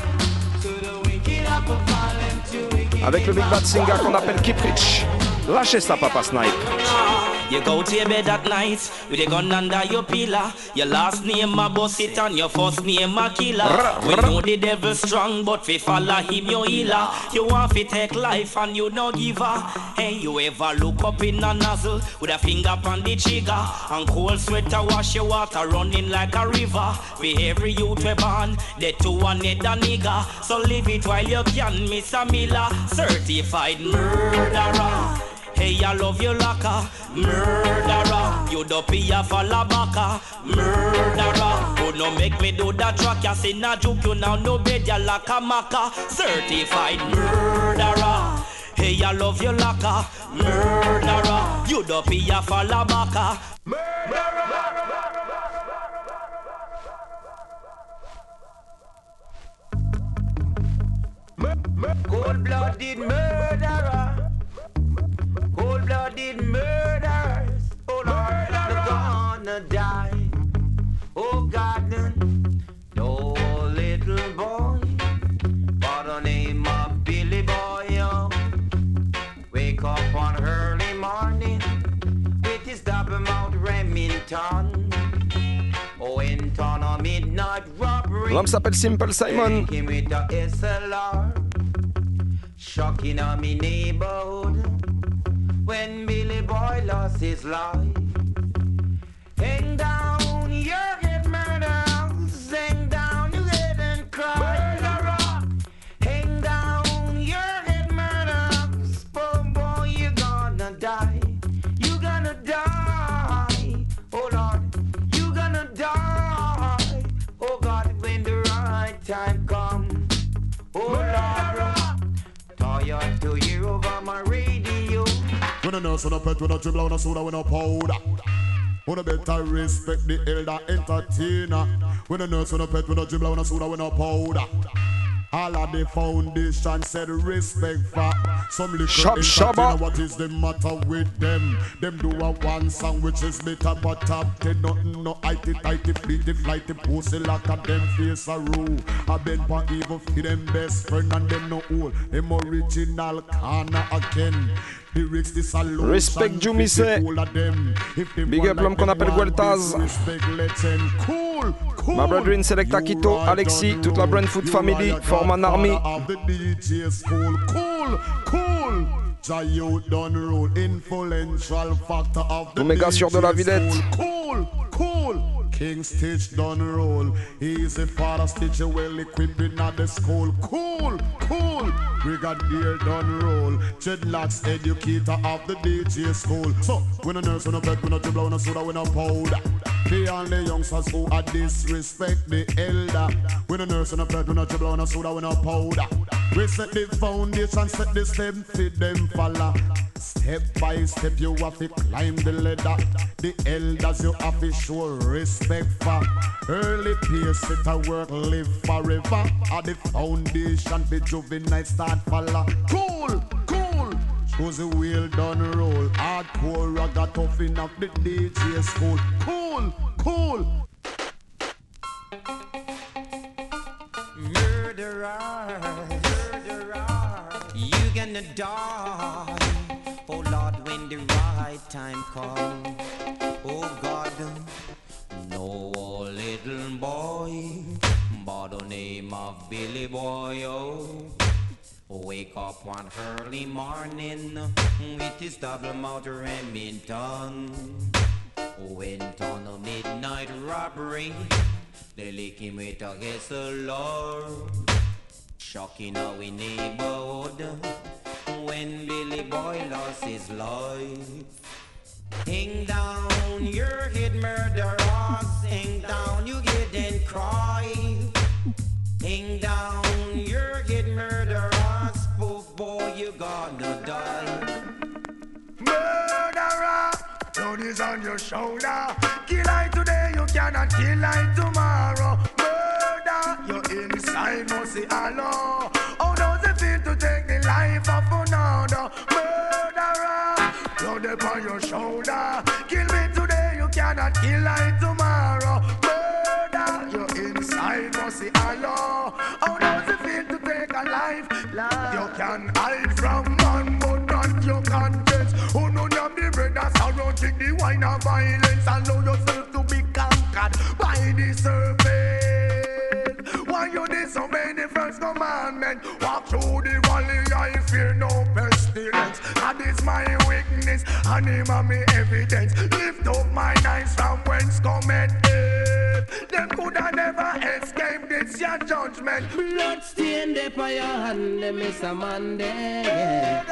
Avec le Big Bad Singer qu'on appelle Keep Ça, Papa Snipe. You go to your bed at night with a gun under your pillow. Your last name a boss it and your first name a killer. We know the devil strong, but we follow him your healer. You want to take life and you no give her. Hey, you ever look up in a nozzle with a finger on the trigger and cold sweater wash your water running like a river. We every youth we born, they two one head a nigga. So live it while you can, Mr. Miller, certified murderer. Hey, I love you like a murderer. You dopey a falabaka, murderer. Who no make me do that track? You say na joke, you now no bed, you like a maca. Certified murderer. Hey, I love you like a murderer. You dopey a falabaka, Cold-blooded murderer. Cold-blooded murderers. Oh Lord, they're gonna die. Oh God, no oh, little boy by the name of Billy Boy. oh. Wake up on early morning with his double mouth Remington. Oh, went on a midnight robbery. L'homme s'appelle Simple Simon. Came with a SLR, shocking on me neighborhood. When Billy Boy lost his life, hang down When a nurse on a pet, when a dribble, when a soda, when a powder. When a better respect the elder entertainer. When a nurse on a pet, when a dribble, when a soda, when a powder. All of the foundation said respect for some little Shab entertainer. What is the matter with them? Them do a one song which is better but top ten. Nothing no itty tighty fleety flighty pussy like a them face a rule. I been for evil for them best friend and them no old. Them original corner again. Respect Jumi Big up l'homme qu'on appelle Gueltaz. Ma brethren Selecta Quito, Alexis, toute la Brand Food Family, Forman Army. Omega sur de la Villette. King Stitch done roll. He's a father Stitch well equipped in at the school. Cool, cool. Brigadier done roll. Dreadlocks educator of the DJ school. So when a nurse on a bed, when a dribble, when a soda, when a powder. The only youngsters who are disrespect the elder. When a nurse on a bed, when a dribble, when a soda, when a powder. We set the foundation, set the step, fit them follow. Step by step, you have to climb the ladder. The elders you have to show respect for. Early peers set a work, live forever. At the foundation, the juvenile start follow. Cool, cool. Shows the wheel done roll. Hardcore ragga toughen up the DJ school. Cool, cool. Murderer, murderer, you gonna die. Time comes. Oh God, no little boy by the name of Billy Boy. Oh. Wake up one early morning with his double mouth Remington. Went on a midnight robbery. They lick him with a SLR. Shocking our neighborhood when Billy Boy lost his life. Hang down your head, murderers. Hang down you get and cry. Hang down your head, murderers. Poof boy, you gonna die. Murderer, blood is on your shoulder. Kill I today, you cannot kill I tomorrow. Murder, your inside must say hello. How does it feel to take the life of another? Murderer, blood upon your cannot kill I tomorrow. Murder, your inside must say hello. How does it feel to take a life? You can hide from man, but not your conscience. Who know have the bread and sorrow, drink the wine of violence, allow yourself to be conquered by the serpent. Why you disobey the first commandment? Walk through the valley, I fear no pestilence. That is my weakness, and him and me evidence. Lift up my eyes from whence cometh death. Them could have never escaped this your judgment. Blood stained up on your hand, them is a man there.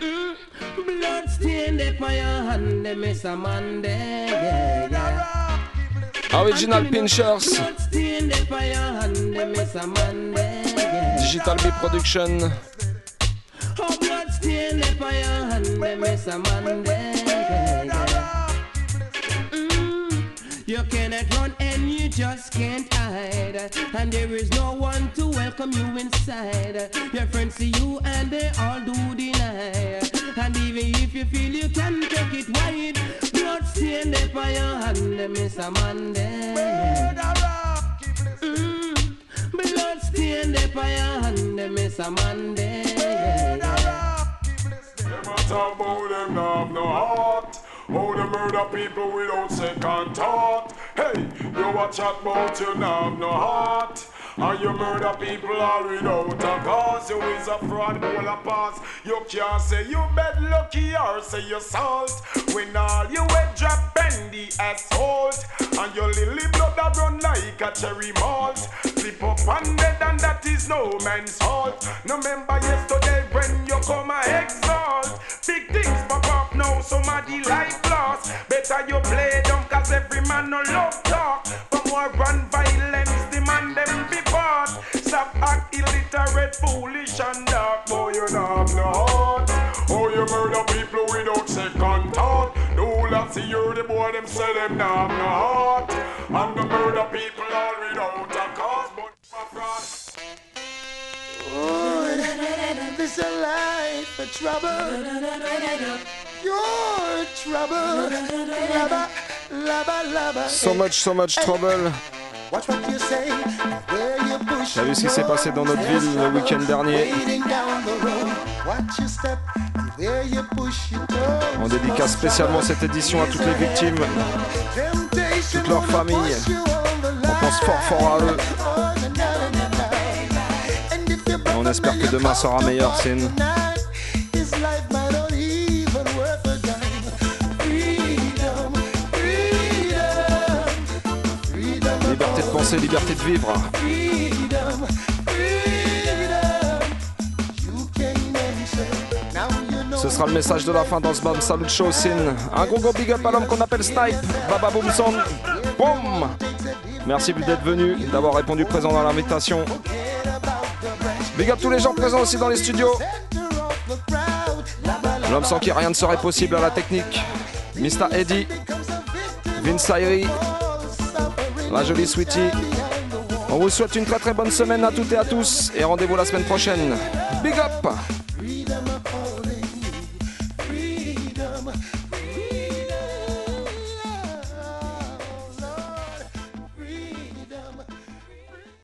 Mm, Blood stained up on your hand, them is a man. Yeah, Original Pinchers, stained up on hand, is a man there. Digital B Production. Oh, blood stained up on your hand, them is a man there. Mm, You cannot run and you just can't hide. And there is no one to welcome you inside. Your friends see you and they all do deny. And even if you feel you can take it wide, blood stained up on your hand, them is a man there. Mm, Blood stained up on your hand, them is a man there. Talk about them have no heart. How they murder people without second thought. Hey, you watch chat about you have no heart. And you murder people all without a cause. You is a fraud, all a pass. You can't say you bed lucky or say you salt. When all you head drop bend the assault. And your lily blood a run like a cherry malt. Flip up and dead and that is no man's fault. No remember yesterday when you come a exalt. Big things pop up now, somebody life lost. Better you play dumb cause every man no love talk. But more run violence, the man them be part. Stop act illiterate, foolish and dark. Boy, you not have no heart. Oh, you murder people without second thought. No, let's hear the boy them say them not have no heart. And the murder people all without a cause. But my fraud. Oh. This a life trouble. Your trouble. Laba, laba, laba. So much, so much trouble. Watch what you say, where you push. T'as vu ce qui s'est passé dans notre ville le week-end dernier. On dédicace spécialement cette édition à toutes les victimes, toutes leurs familles. On pense fort fort à eux. On espère que demain sera meilleur, Sin. Liberté de penser, liberté de vivre. Ce sera le message de la fin dans ce Bam Salut Show, Sin. Un gros gros big up à l'homme qu'on appelle Snipe. Baba Boom Son. Boum Merci d'être venu, d'avoir répondu présent dans l'invitation. Big up tous les gens présents aussi dans les studios. L'homme sans qui rien ne serait possible à la technique. Mr. Eddie. Vince Ayri. La jolie Sweetie. On vous souhaite une très très bonne semaine à toutes et à tous. Et rendez-vous la semaine prochaine. Big up